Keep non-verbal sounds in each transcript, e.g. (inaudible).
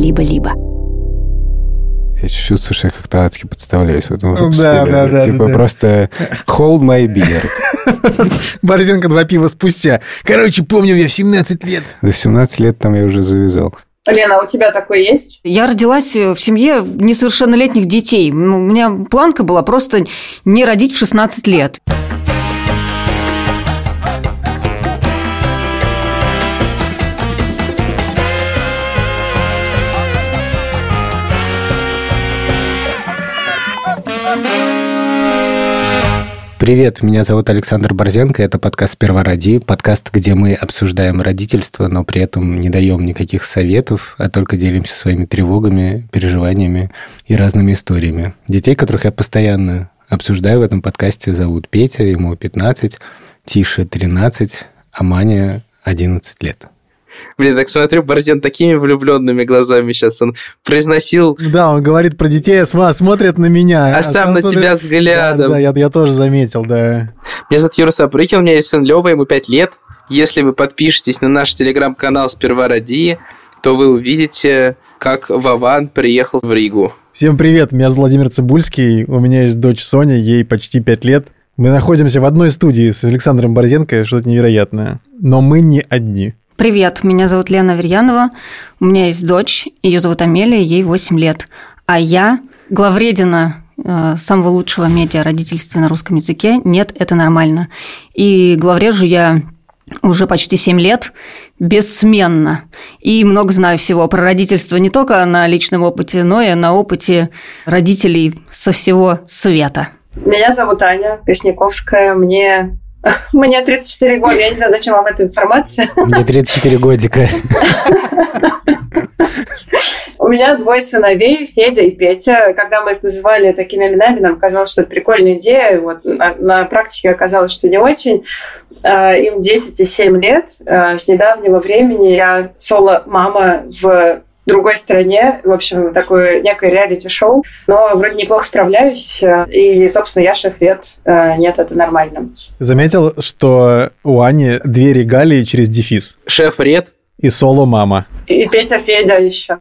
либо-либо. Я чувствую, что я как-то адски подставляюсь в этом выпуске. Да, да, да. Типа да, просто hold my beer. (laughs) Борзенко два пива спустя. Короче, помню я в 17 лет. До 17 лет там я уже завязал. Лена, а у тебя такое есть? Я родилась в семье несовершеннолетних детей. Ну, у меня планка была просто не родить в 16 лет. Привет, меня зовут Александр Борзенко, это подкаст «Сперва роди», подкаст, где мы обсуждаем родительство, но при этом не даем никаких советов, а только делимся своими тревогами, переживаниями и разными историями. Детей, которых я постоянно обсуждаю в этом подкасте, зовут Петя, ему 15, Тише 13, а Маня 11 лет. Блин, так смотрю, Борзен такими влюбленными глазами сейчас он произносил... Да, он говорит про детей, а смотрит на меня. А, а сам, на смотрит... тебя взглядом. Да, да я, я тоже заметил, да. Меня зовут Юра Сапрыкин, у меня есть сын Лева, ему 5 лет. Если вы подпишетесь на наш телеграм-канал «Сперва ради», то вы увидите, как Вован приехал в Ригу. Всем привет, меня зовут Владимир Цибульский, у меня есть дочь Соня, ей почти 5 лет. Мы находимся в одной студии с Александром Борзенко, что-то невероятное. Но мы не одни. Привет, меня зовут Лена Верьянова, у меня есть дочь, ее зовут Амелия, ей 8 лет, а я главредина э, самого лучшего медиа родительства на русском языке «Нет, это нормально». И главрежу я уже почти 7 лет, бессменно. И много знаю всего про родительство не только на личном опыте, но и на опыте родителей со всего света. Меня зовут Аня Косняковская, мне (laughs) мне 34 года, я не знаю, зачем вам эта информация. (laughs) Мне 34 годика. У меня двое сыновей, Федя и Петя. Когда мы их называли такими именами, нам казалось, что это прикольная идея. Вот на, на практике оказалось, что не очень. А, им 10 и 7 лет. А, с недавнего времени я соло-мама в другой стране. В общем, такое некое реалити-шоу. Но вроде неплохо справляюсь. Э, и, собственно, я шеф-ред. Э, нет, это нормально. Заметил, что у Ани две регалии через дефис. Шеф-ред. И соло-мама. И Петя Федя еще.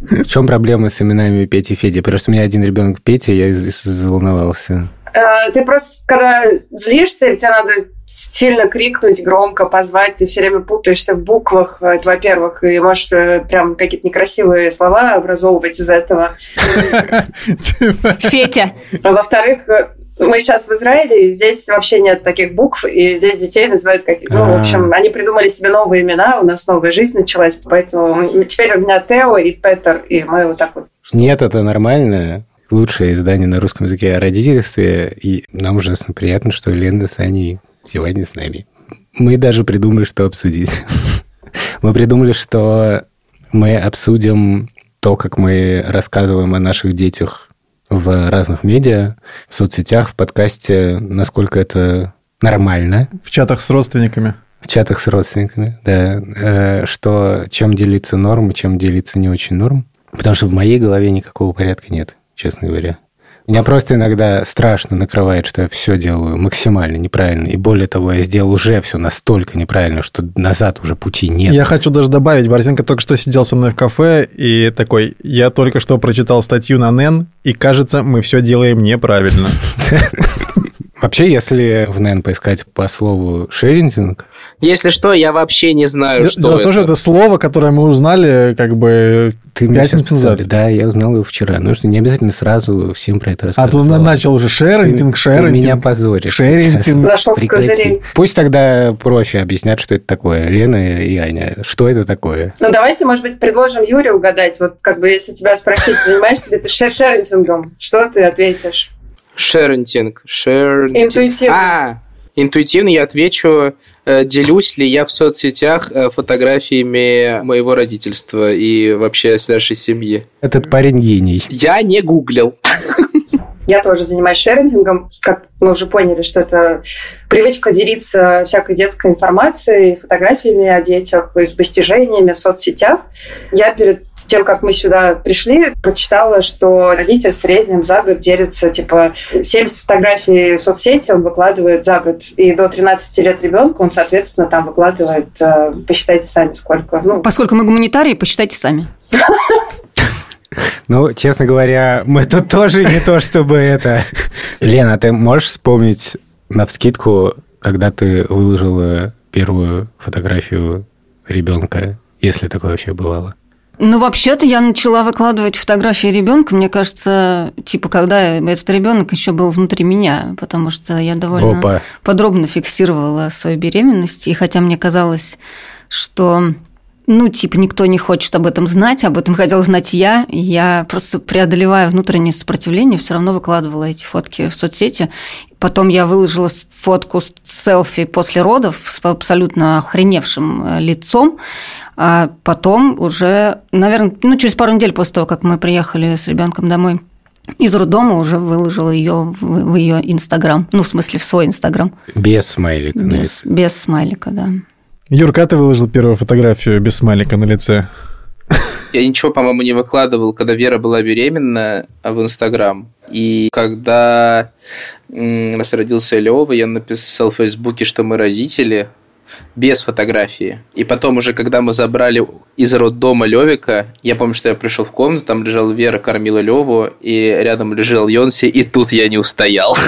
В чем проблема с именами Петя и Федя? Просто у меня один ребенок Петя, я заволновался. Э, ты просто, когда злишься, тебе надо сильно крикнуть, громко позвать, ты все время путаешься в буквах, это во-первых, и можешь э, прям какие-то некрасивые слова образовывать из этого. Фетя. А во-вторых, э, мы сейчас в Израиле, и здесь вообще нет таких букв, и здесь детей называют как... Ну, в общем, они придумали себе новые имена, у нас новая жизнь началась, поэтому теперь у меня Тео и Петер, и мы вот так вот. Нет, это нормально лучшее издание на русском языке о родительстве, и нам ужасно приятно, что Лена с Аней сегодня с нами. Мы даже придумали, что обсудить. (laughs) Мы придумали, что мы обсудим то, как мы рассказываем о наших детях в разных медиа, в соцсетях, в подкасте, насколько это нормально. В чатах с родственниками. В чатах с родственниками, да. Э, что, чем делиться норм чем делиться не очень норм. Потому что в моей голове никакого порядка нет честно говоря. Меня просто иногда страшно накрывает, что я все делаю максимально неправильно. И более того, я сделал уже все настолько неправильно, что назад уже пути нет. Я хочу даже добавить, Борзенко только что сидел со мной в кафе и такой, я только что прочитал статью на НЕН, и кажется, мы все делаем неправильно. (laughs) Вообще, если в НН поискать по слову шеринтинг... Если что, я вообще не знаю, что Дело это. Дело это слово, которое мы узнали как бы Ты мне сейчас назад. Да, я узнал его вчера. Ну, что не обязательно сразу всем про это рассказывать. А ты начал уже шеринтинг, шеринтинг. Ты меня позоришь. Шеринтинг. Зашел с козырей. Пусть тогда профи объяснят, что это такое. Лена и Аня, что это такое? Ну, давайте, может быть, предложим Юре угадать. Вот как бы, если тебя спросить, занимаешься ли ты шеринтингом, что ты ответишь? Шерентинг. Шер... Интуитивно. А, интуитивно я отвечу, делюсь ли я в соцсетях э, фотографиями моего родительства и вообще с нашей семьи. Этот парень гений. Я не гуглил. (laughs) Я тоже занимаюсь шерендингом. Как мы уже поняли, что это привычка делиться всякой детской информацией, фотографиями о детях, их достижениями в соцсетях. Я перед тем, как мы сюда пришли, прочитала, что родитель в среднем за год делится, типа, 70 фотографий в соцсети он выкладывает за год. И до 13 лет ребенка он, соответственно, там выкладывает, э, посчитайте сами, сколько. Ну, Поскольку мы гуманитарии, посчитайте сами. (laughs) Ну, честно говоря, мы тут тоже не то, чтобы это... Лена, ты можешь вспомнить на вскидку, когда ты выложила первую фотографию ребенка, если такое вообще бывало? Ну, вообще-то я начала выкладывать фотографии ребенка, мне кажется, типа, когда этот ребенок еще был внутри меня, потому что я довольно Опа. подробно фиксировала свою беременность, и хотя мне казалось, что ну, типа, никто не хочет об этом знать, об этом хотела знать я. Я просто преодолевая внутреннее сопротивление, все равно выкладывала эти фотки в соцсети. Потом я выложила фотку с селфи после родов с абсолютно охреневшим э, лицом. А потом уже, наверное, ну, через пару недель после того, как мы приехали с ребенком домой из роддома, уже выложила ее в, ее Инстаграм. Ну, в смысле, в свой Инстаграм. Без смайлика. Без, без смайлика, да. Юрка, ты выложил первую фотографию без смайлика на лице. Я ничего, по-моему, не выкладывал, когда Вера была беременна а, в Инстаграм. И когда у нас родился Лева, я написал в Фейсбуке, что мы родители, без фотографии. И потом уже, когда мы забрали из роддома Левика, я помню, что я пришел в комнату, там лежала Вера, кормила Леву, и рядом лежал Йонси, и тут я не устоял. (laughs)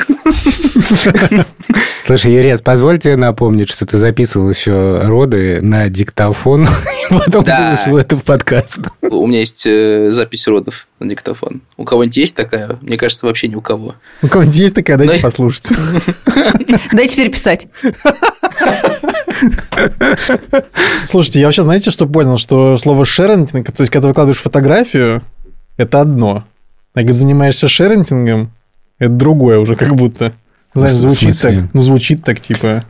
Слушай, Юрец, позвольте напомнить, что ты записывал еще роды на диктофон, (laughs) и потом Да. выложил это в подкаст. У меня есть э, запись родов на диктофон. У кого-нибудь есть такая? Мне кажется, вообще ни у кого. У кого-нибудь есть такая, дайте Ну, послушать. (laughs) Дай теперь писать. (laughs) Слушайте, я вообще, знаете, что понял? Что слово шерентинг, то есть, когда выкладываешь фотографию, это одно. А когда занимаешься шерентингом, это другое уже как будто. Знаешь, В звучит так, ну, звучит так, типа,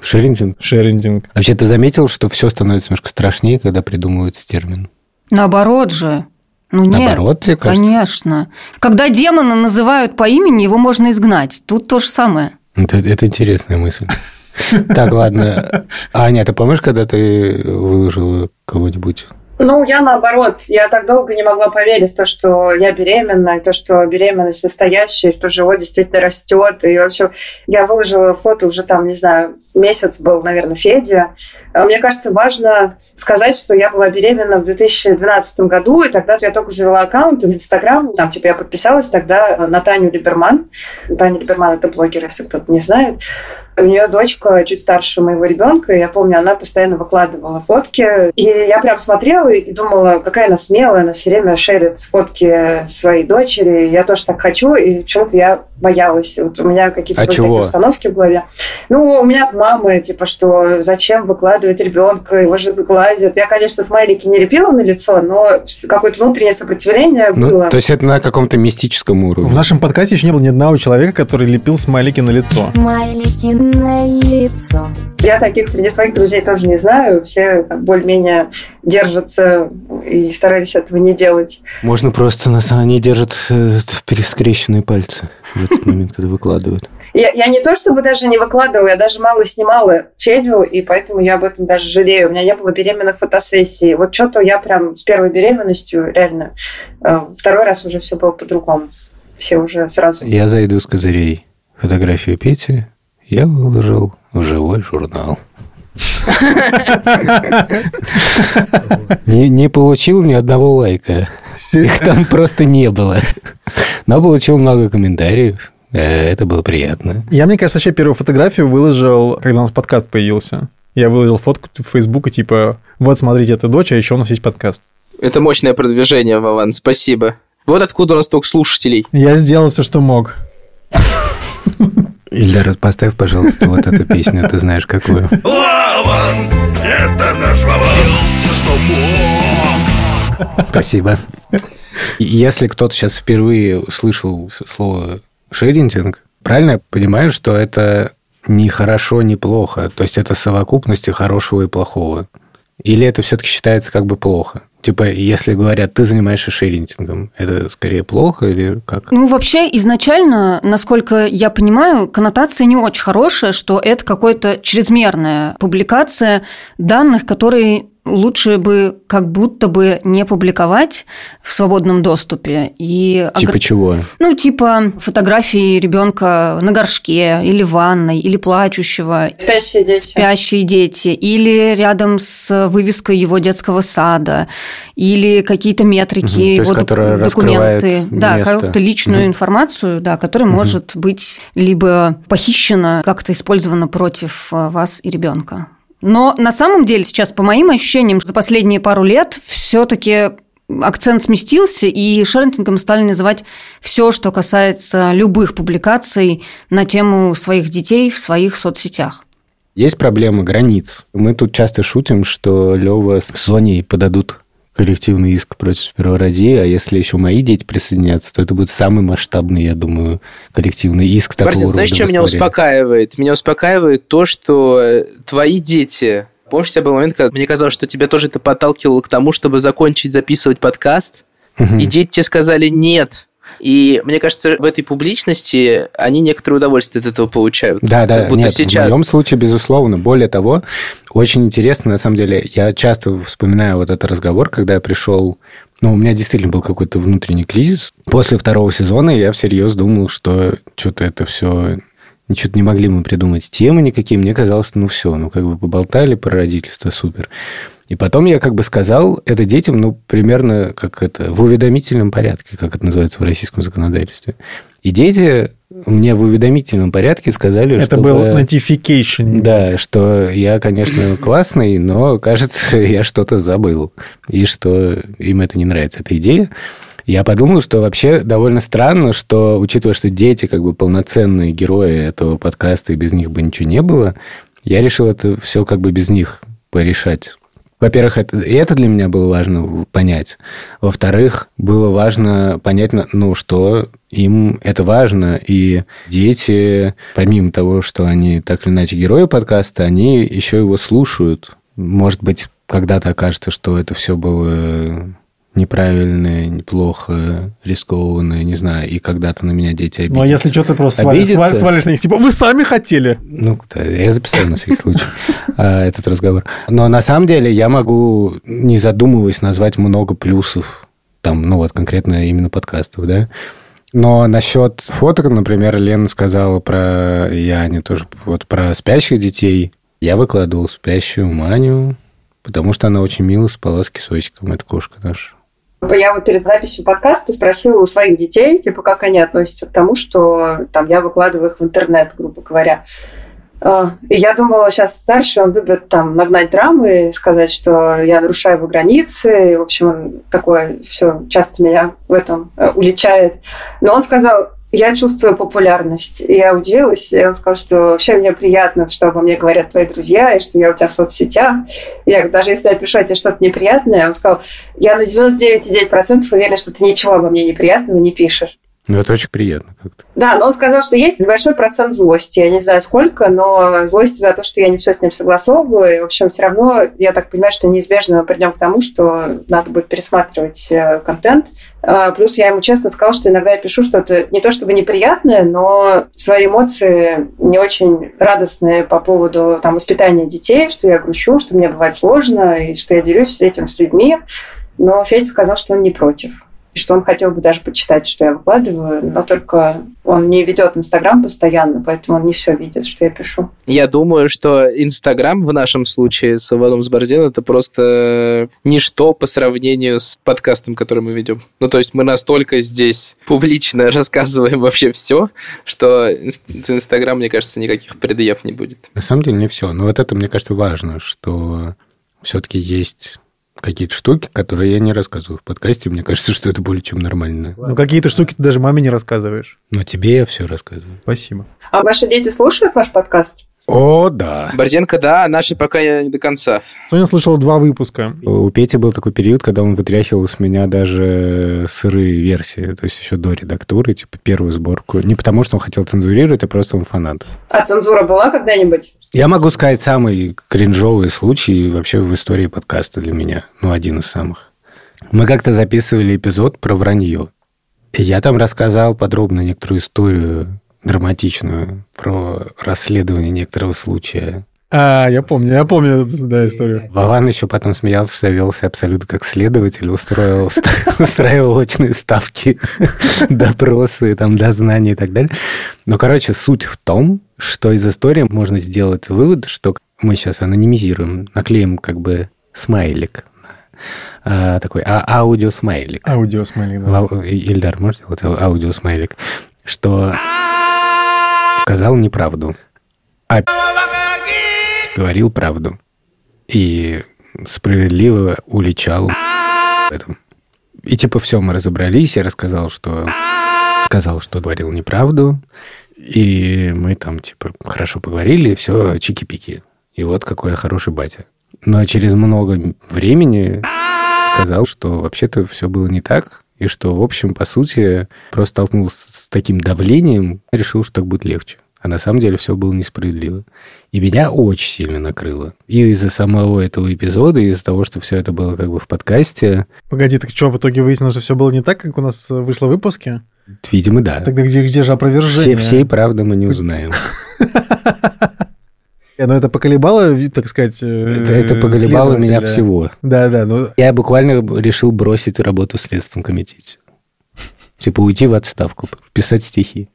Шерингтон. шерентинг. Вообще, ты заметил, что все становится немножко страшнее, когда придумывается термин? Наоборот же. Ну нет, Наоборот, тебе кажется? конечно. Когда демона называют по имени, его можно изгнать. Тут то же самое. Это, это интересная мысль. (laughs) Так, ладно. Аня, ты помнишь, когда ты выложила кого-нибудь? Ну, я наоборот. Я так долго не могла поверить в то, что я беременна, и то, что беременность настоящая, и что живот действительно растет. И, в общем, я выложила фото уже там, не знаю, месяц был, наверное, Федя. Мне кажется, важно сказать, что я была беременна в 2012 году, и тогда я только завела аккаунт в Инстаграм. Там, типа, я подписалась тогда на Таню Либерман. Таня Либерман – это блогер, если кто-то не знает. У нее дочка чуть старше моего ребенка, и я помню, она постоянно выкладывала фотки. И я прям смотрела и думала, какая она смелая, она все время шерит фотки своей дочери. Я тоже так хочу, и почему-то я боялась. Вот у меня какие-то А были чего? такие установки в голове. Ну, у меня от мамы, типа, что зачем выкладывать ребенка, его же сглазят. Я, конечно, смайлики не лепила на лицо, но какое-то внутреннее сопротивление Ну, было. то есть это на каком-то мистическом В уровне. нашем подкасте еще не было ни одного человека, который лепил смайлики на лицо. Смайлики на лицо. Я таких среди своих друзей тоже не знаю. Все более-менее держатся и старались этого не делать. Можно просто, на самом деле, держат э, перескрещенные пальцы в этот момент, когда выкладывают. Я, я не то чтобы даже не выкладывала, я даже мало снимала Федю, и поэтому я об этом даже жалею. У меня не было беременных фотосессий. Вот что-то я прям с первой беременностью реально... э, Второй раз уже все было по-другому. Все уже сразу. Я зайду с козырей. Фотографию Пети я выложил в живой журнал. Не, не получил ни одного лайка. Их там просто не было. Но получил много комментариев. Э, Это было приятно. Я, мне кажется, вообще первую фотографию выложил, когда у нас подкаст появился. Я выложил фотку в Facebook и типа, вот смотрите, это дочь, а еще у нас есть подкаст. Это мощное продвижение, Вован, спасибо. Вот откуда у нас столько слушателей. Я сделал все, что мог. Ильдар, поставь, пожалуйста, вот эту песню, ты знаешь какую. Вован, это наш Вован. Все, что мог. Спасибо. Если кто-то сейчас впервые услышал слово шеринтинг, правильно я понимаю, что это не хорошо, не плохо? То есть это совокупности хорошего и плохого? Или это все-таки считается как бы плохо? Типа, если говорят, ты занимаешься шеринтингом, это скорее плохо или как? Ну, вообще, изначально, насколько я понимаю, коннотация не очень хорошая, что это какая-то чрезмерная публикация данных, которые лучше бы как будто бы не публиковать в свободном доступе. И Типа огр- чего? Ну, типа фотографии ребенка на горшке, или в ванной, или плачущего, Спящие дети. спящие дети, или рядом с вывеской его детского сада, или какие-то метрики, Мгм, то есть его док- документы, да, какую-то личную Мгм. информацию, да, которая может быть либо похищена, как-то использована против э, вас и ребенка. Но на самом деле сейчас, по моим ощущениям, за последние пару лет все-таки акцент сместился, и шерентингом стали называть все, что касается любых публикаций на тему своих детей в своих соцсетях. Есть проблема границ. Мы тут часто шутим, что Лева с Соней подадут коллективный иск против первородии, а если еще мои дети присоединятся, то это будет самый масштабный, я думаю, коллективный иск такого Мартин, знаешь, рода что в меня успокаивает? Меня успокаивает то, что э, твои дети... Помнишь, у тебя был момент, когда мне казалось, что тебя тоже это подталкивало к тому, чтобы закончить записывать подкаст, Мгм. и дети тебе сказали «нет». И мне кажется, в этой публичности они некоторое удовольствие от этого получают. Да, да, Как будто нет, сейчас. в моем случае, безусловно. Более того, очень интересно, на самом деле, я часто вспоминаю вот этот разговор, когда я пришел, ну, у меня действительно был какой-то внутренний кризис. После второго сезона я всерьез думал, что что-то это все Ничего не могли мы придумать темы никакие. Мне казалось, что ну все, ну как бы поболтали про родительство, супер. И потом я как бы сказал это детям, ну, примерно как это, в уведомительном порядке, как это называется в российском законодательстве. И дети мне в уведомительном порядке сказали, Это чтобы- был notification. Да, что я, конечно, классный, но, кажется, (laughs) я что-то забыл. И что им это не нравится, эта идея. Я подумал, что вообще довольно странно, что, учитывая, что дети как бы полноценные герои этого подкаста, и без них бы ничего не было, я решил это все как бы без них порешать. Во-первых, это, и это для меня было важно понять. Во-вторых, было важно понять, ну, что им это важно. И дети, помимо того, что они так или иначе герои подкаста, они еще его слушают. Может быть, когда-то окажется, что это все было неправильно, неплохо, рискованно, не знаю, и когда-то на меня дети обидятся. Ну, а если что, ты просто свали- Обидеться? свали- свалишь на них, типа, вы сами хотели. Ну, да, я записал на всякий случай а, этот разговор. Но на самом деле я могу, не задумываясь, назвать много плюсов, там, ну вот конкретно именно подкастов, да. Но насчет фоток, например, Лена сказала про, и Аня тоже, вот про спящих детей. Я выкладывал спящую Маню, потому что она очень мило спала с кисочком, это кошка наша. Я вот перед записью подкаста спросила у своих детей, типа, как они относятся к тому, что там я выкладываю их в интернет, грубо говоря. А, И я думала, сейчас старший, он любит там нагнать драмы сказать, что я нарушаю его границы. В общем, он такое все часто меня в этом э, уличает. Но он сказал, я чувствую популярность. И я удивилась, и он сказал, что вообще мне приятно, что обо мне говорят твои друзья, и что я у тебя в соцсетях. И я даже если я пишу тебе что-то неприятное, он сказал, я на 99,9% уверен, что ты ничего обо мне неприятного не пишешь. Ну, это очень приятно как-то. Да, но он сказал, что есть небольшой процент злости. Я не знаю сколько, но злости за то, что я не все с ним согласовываю. И, в общем, все равно, я так понимаю, что неизбежно мы придем к тому, что надо будет пересматривать э, контент. А, Плюс я ему честно сказала, что иногда я пишу что-то не то чтобы неприятное, но свои эмоции не очень радостные по поводу там, воспитания детей, что я грущу, что мне бывает сложно, и что я делюсь этим с людьми. Но Федя сказал, что он не против. И что он хотел бы даже почитать, что я выкладываю, но только он не ведет Инстаграм постоянно, поэтому он не все видит, что я пишу. Я думаю, что Инстаграм в нашем случае с Иваном Сборден это просто ничто по сравнению с подкастом, который мы ведем. Ну, то есть мы настолько здесь публично (laughs) рассказываем вообще все, что с Инстаграм, мне кажется, никаких предъяв не будет. На самом деле не все. Но вот это, мне кажется, важно, что все-таки есть какие-то штуки, которые я не рассказываю в подкасте. Мне кажется, (laughs) что это более чем нормально. Ну, какие-то штуки ты даже маме не рассказываешь. Но тебе я все рассказываю. Спасибо. А ваши дети слушают ваш подкаст? О, да. Борзенко, да, наши пока не до конца. Соня слышала два выпуска. У Пети был такой период, когда он вытряхивал с меня даже сырые версии, то есть еще до редактуры, типа первую сборку. Не потому, что он хотел цензурировать, а просто он фанат. А цензура была когда-нибудь? Я могу сказать самый кринжовый случай вообще в истории подкаста для меня. Ну, один из самых. Мы как-то записывали эпизод про вранье. Я там рассказал подробно некоторую историю драматичную про расследование некоторого случая. А, я помню, я помню эту да, историю. Вован еще потом смеялся, что я велся абсолютно как следователь, устроил, (laughs) устраивал очные ставки, (laughs) допросы, там, дознания и так далее. Но, короче, суть в том, что из истории можно сделать вывод, что мы сейчас анонимизируем, наклеим как бы смайлик, а, такой а, аудиосмайлик. Аудио смайлик, да. Ильдар, можешь сделать ау- аудиосмайлик? Что сказал неправду, а говорил правду. И справедливо уличал в этом. И типа все, мы разобрались, я рассказал, что сказал, что говорил неправду, и мы там типа хорошо поговорили, все, чики-пики. И вот какой я хороший батя. Но через много времени сказал, что вообще-то все было не так, и что, в общем, по сути, просто столкнулся с таким давлением, решил, что так будет легче. А на самом деле все было несправедливо. И меня очень сильно накрыло. И из-за самого этого эпизода, и из-за того, что все это было как бы в подкасте, Погоди, так что, в итоге выяснилось, что все было не так, как у нас вышло в выпуске? видимо, да. Тогда где, где же опровержение? Все, всей правды мы не узнаем. (laughs) Э, Но это поколебало, ви- так сказать, э, Это, это поколебало меня всего. Да, да, ну, Я буквально решил бросить работу в Следственном комитете. Типа уйти в отставку, писать стихи.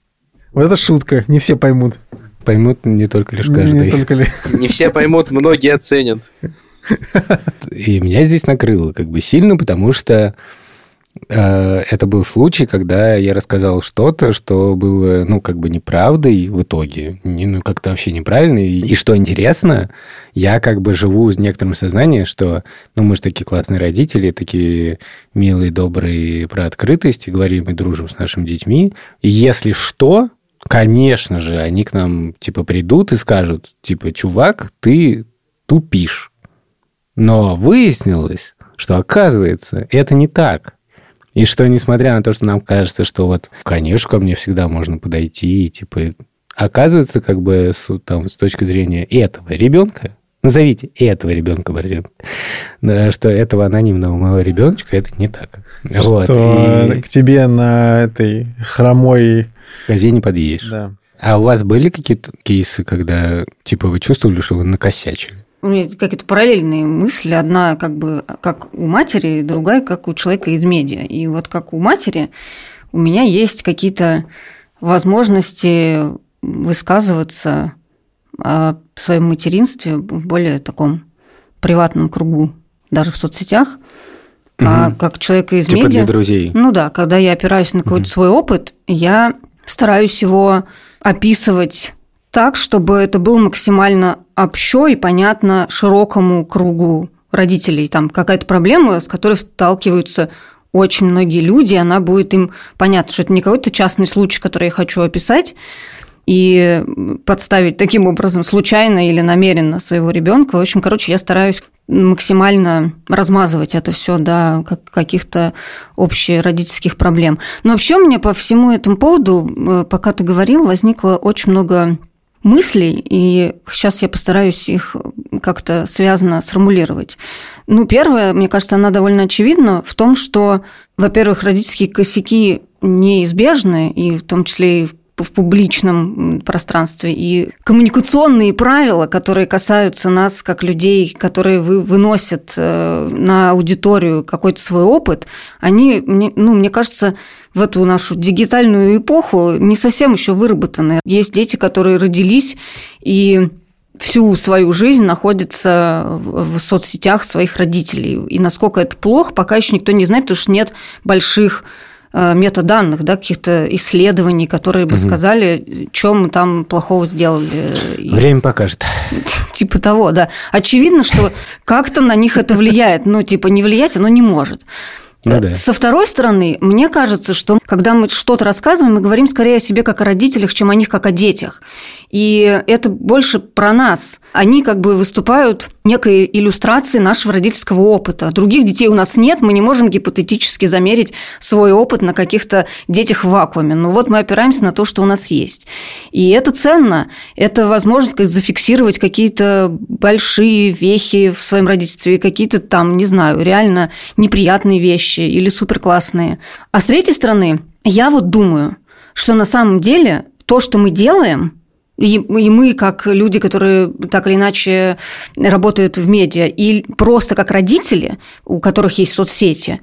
вот это шутка, не все поймут. Поймут не только лишь каждый. Не только ли. (laughs) Не все поймут, многие оценят. (laughs) И меня здесь накрыло как бы сильно, потому что э, это был случай, когда я рассказал что-то, что было, ну, как бы неправдой в итоге, не, ну, как-то вообще неправильно. И, и что интересно, я как бы живу с некоторым сознанием, что, ну, мы же такие классные родители, такие милые, добрые, про открытость, и говорим и дружим с нашими детьми. И если что, конечно же, они к нам, типа, придут и скажут, типа, чувак, ты тупишь. Но выяснилось, что оказывается, это не так. И что, несмотря на то, что нам кажется, что вот, конечно, ко мне всегда можно подойти, и, типа, оказывается, как бы, с, там, с точки зрения этого ребенка, назовите этого ребенка, Борзенко, да, что этого анонимного моего ребеночка, это не так. Вот. Что И к тебе на этой хромой... козе не подъедешь. Да. А у вас были какие-то кейсы, когда, типа, вы чувствовали, что вы накосячили? У меня какие-то параллельные мысли. Одна как бы как у матери, другая как у человека из медиа. И вот как у матери у меня есть какие-то возможности высказываться о своем материнстве в более таком приватном кругу, даже в соцсетях. А Мгм. как человека из Типа медиа... для друзей. Ну да, когда я опираюсь на какой-то свой опыт, я стараюсь его описывать так, чтобы это было максимально общо и понятно широкому кругу родителей. Там какая-то проблема, с которой сталкиваются очень многие люди, она будет им понятна, что это не какой-то частный случай, который я хочу описать, и подставить таким образом случайно или намеренно своего ребенка. В общем, короче, я стараюсь максимально размазывать это все до как- каких-то общеродительских проблем. Но вообще меня по всему этому поводу, э, пока ты говорил, возникло очень много мыслей, и сейчас я постараюсь их как-то связано сформулировать. Ну, первое, мне кажется, она довольно очевидна в том, что, во-первых, родительские косяки неизбежны, и в том числе и в в публичном пространстве. И коммуникационные правила, которые касаются нас как людей, которые вы, выносят э, на аудиторию какой-то свой опыт, они, ну, мне кажется, в эту нашу дигитальную эпоху не совсем еще выработаны. Есть дети, которые родились и всю свою жизнь находятся в соцсетях своих родителей. И насколько это плохо, пока еще никто не знает, потому что нет больших метаданных, да, каких-то исследований, которые бы сказали, что мы там плохого сделали. Время покажет. (laughs) Типа того, да. Очевидно, что как-то на них это влияет. Ну, типа, не влиять оно не может. Ну да. Со второй стороны, мне кажется, что когда мы что-то рассказываем, мы говорим скорее о себе как о родителях, чем о них как о детях. И это больше про нас. Они как бы выступают некой иллюстрацией нашего родительского опыта. Других детей у нас нет, мы не можем гипотетически замерить свой опыт на каких-то детях в вакууме. Но вот мы опираемся на то, что у нас есть. И это ценно. Это возможность сказать, зафиксировать какие-то большие вехи в своем родительстве, какие-то там, не знаю, реально неприятные вещи или суперклассные. А с третьей стороны, я вот думаю, что на самом деле то, что мы делаем, и, мы, как люди, которые так или иначе работают в медиа, и просто как родители, у которых есть соцсети,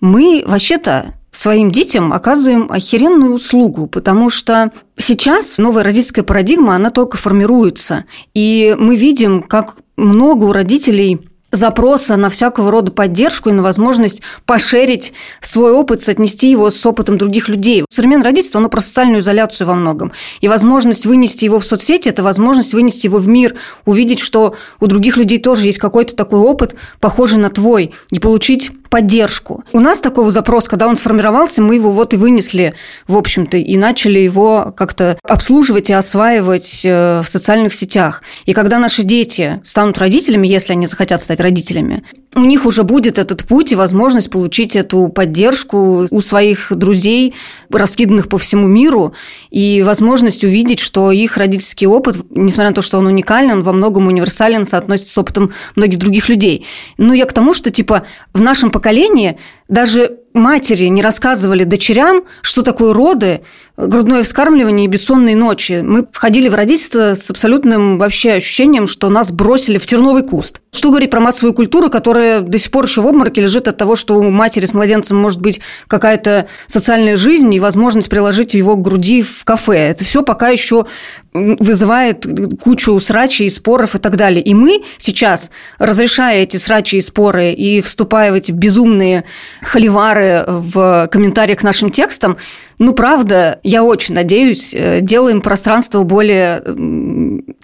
мы вообще-то своим детям оказываем охеренную услугу, потому что сейчас новая родительская парадигма, она только формируется. И мы видим, как много у родителей запроса на всякого рода поддержку и на возможность пошерить свой опыт, соотнести его с опытом других людей. Современное родительство, оно про социальную изоляцию во многом. И возможность вынести его в соцсети – это возможность вынести его в мир, увидеть, что у других людей тоже есть какой-то такой опыт, похожий на твой, и получить поддержку. У нас такой запрос, когда он сформировался, мы его вот и вынесли, в общем-то, и начали его как-то обслуживать и осваивать э, в социальных сетях. И когда наши дети станут родителями, если они захотят стать родителями, у них уже будет этот путь и возможность получить эту поддержку у своих друзей, раскиданных по всему миру, и возможность увидеть, что их родительский опыт, несмотря на то, что он уникален, он во многом универсален, соотносится с опытом многих других людей. Но я к тому, что типа в нашем поколении даже матери не рассказывали дочерям, что такое роды, грудное вскармливание и бессонные ночи. Мы входили в родительство с абсолютным вообще ощущением, что нас бросили в терновый куст. Что говорить про массовую культуру, которая до сих пор еще в обмороке лежит от того, что у матери с младенцем может быть какая-то социальная жизнь и возможность приложить его к груди в кафе. Это все пока еще вызывает кучу срачей, споров и так далее. И мы сейчас, разрешая эти срачи и споры и вступая в эти безумные холивары в комментариях к нашим текстам, ну, правда, я очень надеюсь, э, делаем пространство более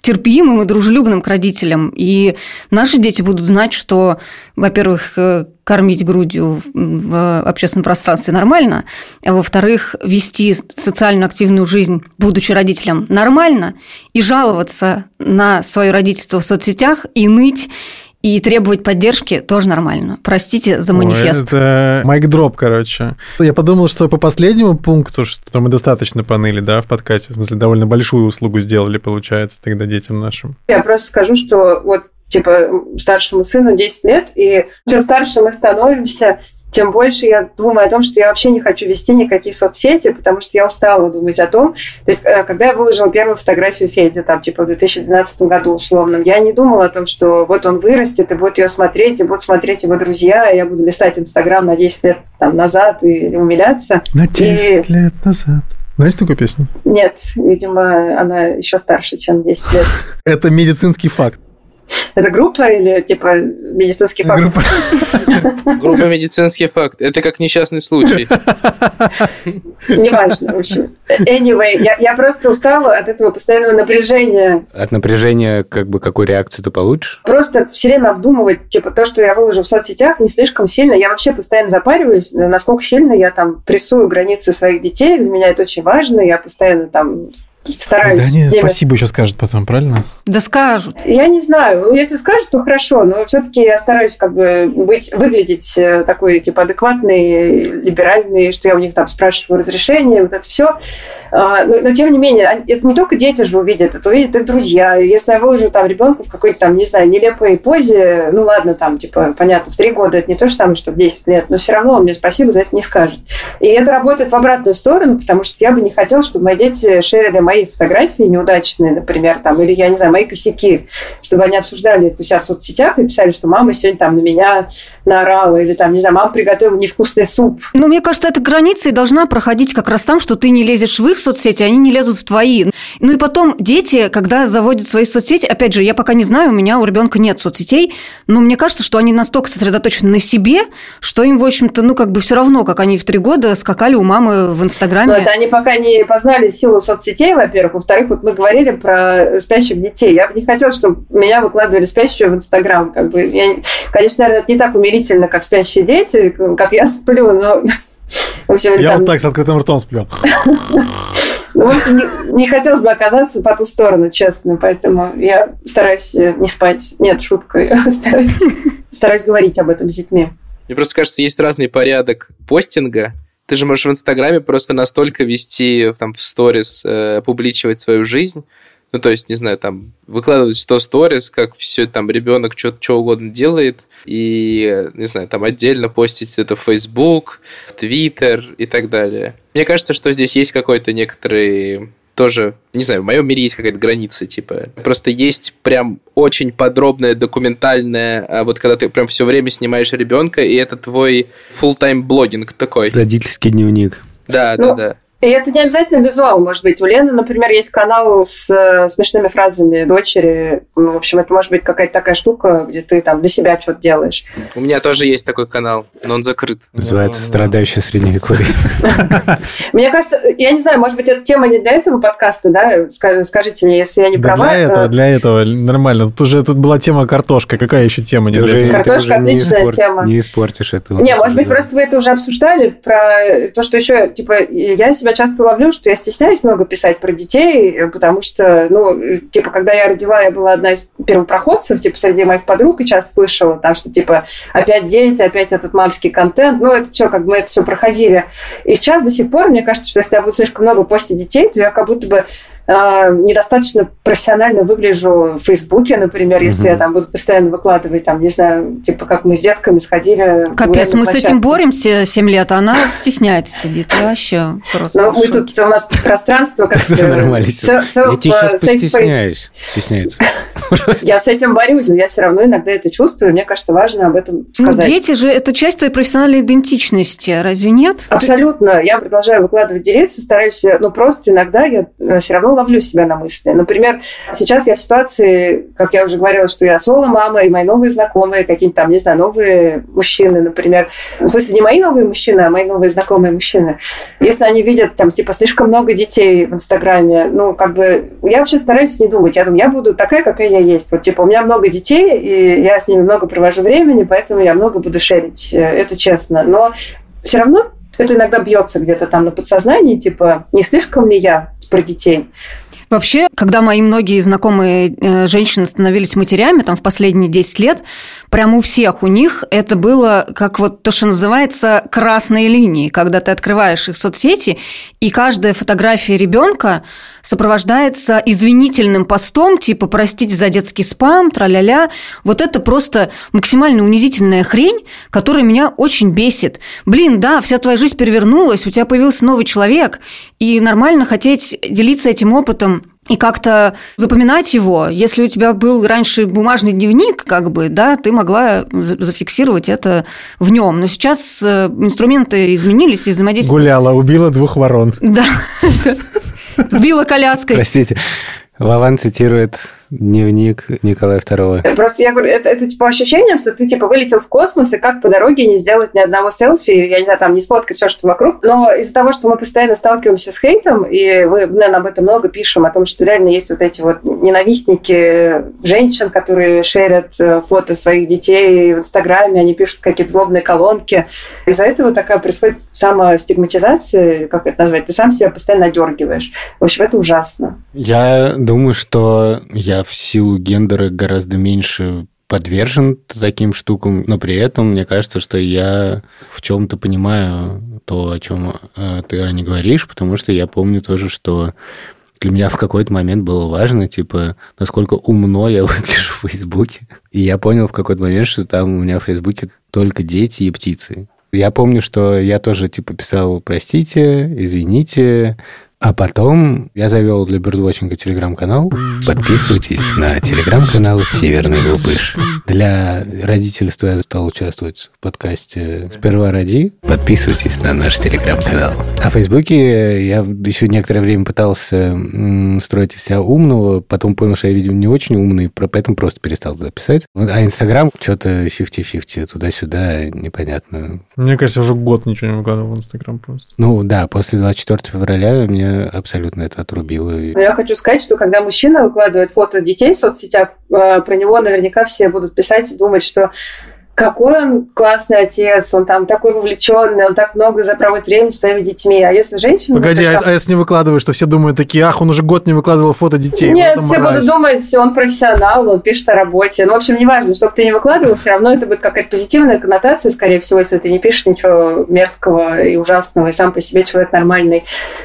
терпимым и дружелюбным к родителям. И наши дети будут знать, что, во-первых, э, кормить грудью в общественном пространстве нормально, а во-вторых, вести социально активную жизнь, будучи родителем, нормально, и жаловаться на свое родительство в соцсетях и ныть и требовать поддержки тоже нормально. Простите за манифест. Ой, это майк дроп, короче. Я подумал, что по последнему пункту, что мы достаточно поныли, да, в подкасте, в смысле, довольно большую услугу сделали, получается, тогда детям нашим. Я просто скажу, что вот типа старшему сыну 10 лет, и чем старше мы становимся, тем больше я думаю о том, что я вообще не хочу вести никакие соцсети, потому что я устала думать о том. То есть, э, когда я выложила первую фотографию Феди, там, типа, в 2012 году условно, я не думала о том, что вот он вырастет, и будет ее смотреть, и будут смотреть его друзья, и я буду листать Инстаграм на 10 лет там, назад и умиляться. На 10 и... лет назад. Знаете такую песню? Нет, видимо, она еще старше, чем 10 лет. (laughs) Это медицинский факт. (laughs) Это группа или типа медицинский факт? Группа. (laughs) Группа медицинский факт. Это как несчастный случай. (laughs) Неважно, в общем. Anyway, я, я просто устала от этого постоянного напряжения. От напряжения, как бы, какую реакцию ты получишь? Просто все время обдумывать, типа, то, что я выложу в соцсетях, не слишком сильно. Я вообще постоянно запариваюсь, насколько сильно я там прессую границы своих детей. Для меня это очень важно. Я постоянно там стараюсь. Да, они ними- спасибо еще скажут потом, правильно? Да скажут. Я не знаю. Ну, если скажут, то хорошо, но все-таки я стараюсь как бы быть, выглядеть э, такой, типа, адекватный, либеральный, что я у них там спрашиваю разрешение, вот это все. Но, но тем не менее, это не только дети же увидят, это увидят их друзья. Если я выложу там ребенка в какой-то там, не знаю, нелепой позе, ну ладно, там, типа, понятно, в три года это не то же самое, что в 10 лет, но все равно он мне спасибо за это не скажет. И это работает в обратную сторону, потому что я бы не хотела, чтобы мои дети шерили мои фотографии неудачные, например, там, или, я не знаю, мои косяки, чтобы они обсуждали их у себя в соцсетях и писали, что мама сегодня там на меня наорала, или там, не знаю, мама приготовила невкусный суп. Ну, мне кажется, эта граница и должна проходить как раз там, что ты не лезешь в их соцсети, они не лезут в твои. Ну и потом дети, когда заводят свои соцсети, опять же, я пока не знаю, у меня у ребенка нет соцсетей, но мне кажется, что они настолько сосредоточены на себе, что им, в общем-то, ну как бы все равно, как они в три года скакали у мамы в Инстаграме. Но это они пока не познали силу соцсетей, во-первых. Во-вторых, вот мы говорили про спящих детей. Я бы не хотела, чтобы меня выкладывали спящую в Инстаграм. Как бы, я, конечно, наверное, это не так умерительно, как спящие дети, как я сплю, но... (laughs) В общем, Я там- вот так с открытым ртом сплю. (laughs) Ну, в общем, не, не хотелось бы оказаться по ту сторону, честно, поэтому я стараюсь э, не спать. Нет, шутка. (laughs) Стараюсь, стараюсь говорить об этом с детьми. Мне просто кажется, есть разный порядок постинга. Ты же можешь в Инстаграме просто настолько вести там в сторис, э, публичивать свою жизнь, ну, то есть, не знаю, там, выкладывать 100 сторис, как все там ребенок что угодно делает, и, не знаю, там отдельно постить это в Facebook, в Twitter и так далее. Мне кажется, что здесь есть какой-то некоторый тоже, не знаю, в моем мире есть какая-то граница, типа. Просто есть прям очень подробная, документальная, а вот когда ты прям все время снимаешь ребенка, и это твой full-time блогинг такой. Родительский дневник. Да, Ну, да, да. И это не обязательно визуал, может быть. У Лены, например, есть канал с э, смешными фразами дочери. Ну, в общем, это может быть какая-то такая штука, где ты там для себя что-то делаешь. У меня тоже есть такой канал, но он закрыт. Называется «Страдающее средневековье». (laughs) Мне кажется, я не знаю, может быть, это тема не для этого подкаста, да? Ска- Скажите мне, если я не права. для этого, э, для этого нормально. Тут уже тут была тема картошка. Какая еще тема? Картошка отличная тема. Не испортишь этого. Не, может быть, просто вы это уже обсуждали, про то, что еще, типа, я себя часто ловлю, что я стесняюсь много писать про детей, потому что, ну, типа, когда я родила, я была одна из первопроходцев, типа, среди моих подруг, и часто слышала там, что, типа, опять дети, опять этот мамский контент, ну, это все, как бы мы это все проходили. И сейчас до сих пор, мне кажется, что если я буду слишком много постить детей, то я как будто бы э, недостаточно профессионально выгляжу в Фейсбуке, например, если Мгм. я там буду постоянно выкладывать, там, не знаю, типа, как мы с детками сходили. Капец, мы с этим боремся 7 лет, а она стесняется, сидит. Я вообще просто Ну, мы тут, у нас пространство как Это нормально. Я э, сейчас. Стесняется. Я с этим борюсь, но я все равно иногда это чувствую, мне кажется, важно об этом Ну, сказать. дети же это часть твоей профессиональной идентичности, разве нет? Абсолютно. Я продолжаю выкладывать, делиться, стараюсь, э, ну, просто иногда я все равно ловлю себя на мысли. Например, сейчас я в ситуации, как я уже говорила, что я соло-мама, и мои новые знакомые, какие-то там, не знаю, новые мужчины, например. В смысле, не мои новые мужчины, а мои новые знакомые мужчины. Если они видят, там, типа, слишком много детей в Инстаграме, ну, как бы, я вообще стараюсь не думать. Я думаю, я буду такая, какая я есть. Вот, типа, у меня много детей, и я с ними много провожу времени, поэтому я много буду шерить. Э, Это честно. Но все равно это иногда бьется где-то там на подсознании, типа, не слишком ли я про детей? Вообще, когда мои многие знакомые э, женщины становились матерями, там, в последние 10 лет, прямо у всех у них это было как вот то, что называется красные линии, когда ты открываешь их соцсети, и каждая фотография ребенка сопровождается извинительным постом, типа «простите за детский спам», тра-ля-ля. Вот это просто максимально унизительная хрень, которая меня очень бесит. Блин, да, вся твоя жизнь перевернулась, у тебя появился новый человек, и нормально хотеть делиться этим опытом и как-то запоминать его. Если у тебя был раньше бумажный дневник, как бы, да, ты могла за- зафиксировать это в нем. Но сейчас э, инструменты изменились и взаимодействие... Гуляла, убила двух ворон. Да. (laughs) Сбила коляской. Простите. Вован цитирует дневник Николая II. Просто я говорю, это, это типа ощущение, что ты типа вылетел в космос, и как по дороге не сделать ни одного селфи, я не знаю, там не сфоткать все, что вокруг. Но из-за того, что мы постоянно сталкиваемся с хейтом, и мы, наверное, об этом много пишем, о том, что реально есть вот эти вот ненавистники женщин, которые шерят э, фото своих детей в Инстаграме, они пишут какие-то злобные колонки. Из-за этого такая происходит самостигматизация, как это назвать, ты сам себя постоянно одергиваешь. В общем, это ужасно. Я думаю, что я в силу гендера гораздо меньше подвержен таким штукам, но при этом мне кажется, что я в чем-то понимаю то, о чем э, ты, Аня, говоришь, потому что я помню тоже, что для меня в какой-то момент было важно, типа, насколько умно я (laughs) выгляжу в Фейсбуке. И я понял в какой-то момент, что там у меня в Фейсбуке только дети и птицы. Я помню, что я тоже, типа, писал «простите», «извините», а потом я завел для бердвотчинга телеграм-канал. Подписывайтесь на телеграм-канал «Северный глупыш». Для родительства я стал участвовать в подкасте «Сперва роди». Подписывайтесь на наш телеграм-канал. А в Фейсбуке я еще некоторое время пытался строить из себя умного, потом понял, что я, видимо, не очень умный, поэтому просто перестал туда писать. А Инстаграм что-то 50-50, туда-сюда, непонятно. Мне кажется, уже год ничего не выкладывал в Инстаграм просто. Ну да, после 24 февраля абсолютно это отрубило. Но я хочу сказать, что когда мужчина выкладывает фото детей в соцсетях, э, про него наверняка все будут писать и думать, что какой он классный отец, он там такой вовлеченный, он так много проводит времени со своими детьми. А если женщина... Погоди, а, например, а если не выкладываешь, то все думают такие, ах, он уже год не выкладывал фото детей. Нет, все мразь». будут думать, он профессионал, он пишет о работе. Ну, в общем, неважно, чтобы ты не выкладывал, все равно это будет какая-то позитивная коннотация, скорее всего, если ты не пишешь ничего мерзкого и ужасного, и сам по себе человек нормальный.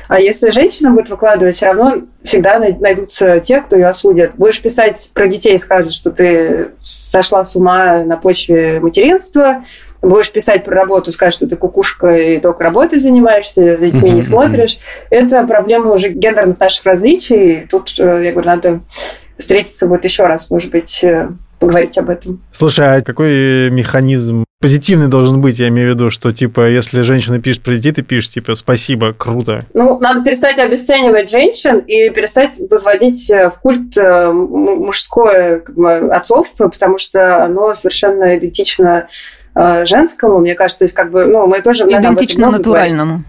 А если женщина будет выкладывать, все равно всегда най- найдутся те, кто ее осудят. Будешь писать про детей, скажут, что ты сошла с ума на почве материнства, будешь писать про работу, скажешь, что ты кукушка и только работой занимаешься, за детьми не смотришь. Это проблема уже гендерных наших различий. Тут, э, я говорю, надо встретиться вот еще раз, может быть, э, поговорить об этом. Слушай, а какой механизм позитивный должен быть? Я имею в виду, что, типа, если женщина пишет детей, ты пишешь, типа, спасибо, круто. Ну, надо перестать обесценивать женщин и перестать возводить э, в культ э, мужское как бы, отцовство, потому что оно совершенно идентично э, женскому, мне кажется, то есть как бы, ну, мы тоже Идентично говорим. натуральному.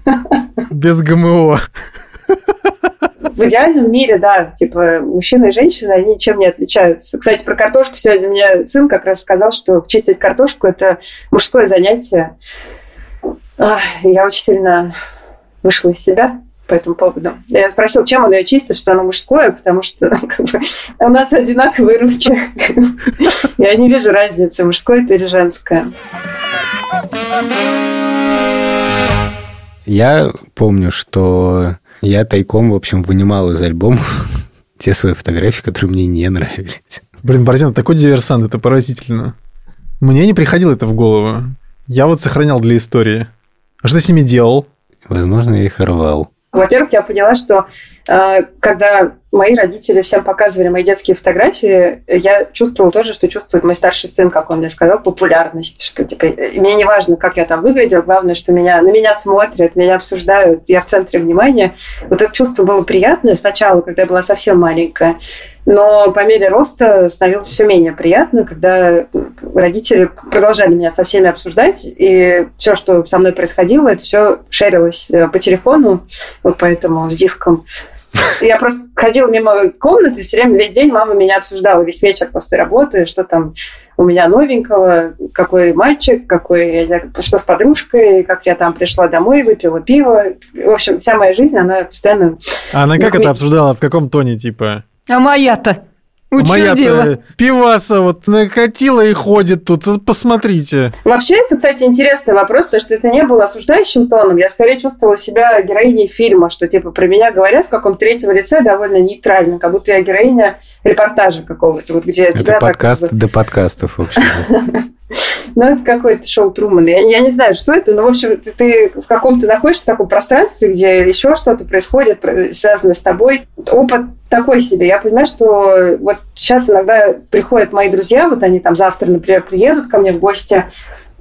(laughs) Без ГМО. В идеальном мире, да, типа мужчина и женщина, они ничем не отличаются. Кстати, про картошку сегодня мне сын как раз сказал, что чистить картошку – это мужское занятие. Я очень сильно вышла из себя по этому поводу. Я спросил, чем он ее чистит, что оно мужское, потому что (laughs) как бы, у нас одинаковые руки. Я не вижу разницы, мужское это или женское. Я помню, что я тайком, в общем, вынимал из альбома (laughs) те свои фотографии, которые мне не нравились. Блин, Борзин, такой диверсант, это поразительно. Мне не приходило это в голову. Я вот сохранял для истории. А что ты с ними делал? Возможно, я их рвал. Во-первых, я поняла, что э, когда мои родители всем показывали мои детские фотографии, я чувствовала тоже, что чувствует мой старший сын, как он мне сказал, популярность. Что типа, мне не важно, как я там выглядела, главное, что меня, на меня смотрят, меня обсуждают, я в центре внимания. Вот это чувство было приятное сначала, когда я была совсем маленькая. Но по мере роста становилось все менее приятно, когда родители продолжали меня со всеми обсуждать, и все, что со мной происходило, это все шерилось э, по телефону, вот поэтому с диском. Я просто ходила мимо комнаты, все время, весь день мама меня обсуждала, весь вечер после работы, что там у меня новенького, какой мальчик, какой, я что с подружкой, как я там пришла домой, выпила пиво. В общем, вся моя жизнь, она постоянно... А она как это обсуждала? В каком тоне, типа? А моя-то? Моя Учудила. пиваса вот накатила и ходит тут. Посмотрите. Вообще, это, кстати, интересный вопрос, потому что это не было осуждающим тоном. Я скорее чувствовала себя героиней фильма, что типа про меня говорят в каком-то третьем лице довольно нейтрально, как будто я героиня репортажа какого-то, вот где тебя Это так как подкаст бы- до подкастов, в общем. (laughs) (laughs) Ну, это какое-то шоу Трумана. Я, я не знаю, что это, но, в общем, ты, ты в каком-то находишься в таком пространстве, где еще что-то происходит, про- связанное с тобой. Опыт такой себе. Я понимаю, что вот сейчас иногда приходят мои друзья, вот они там завтра, например, приедут ко мне в гости,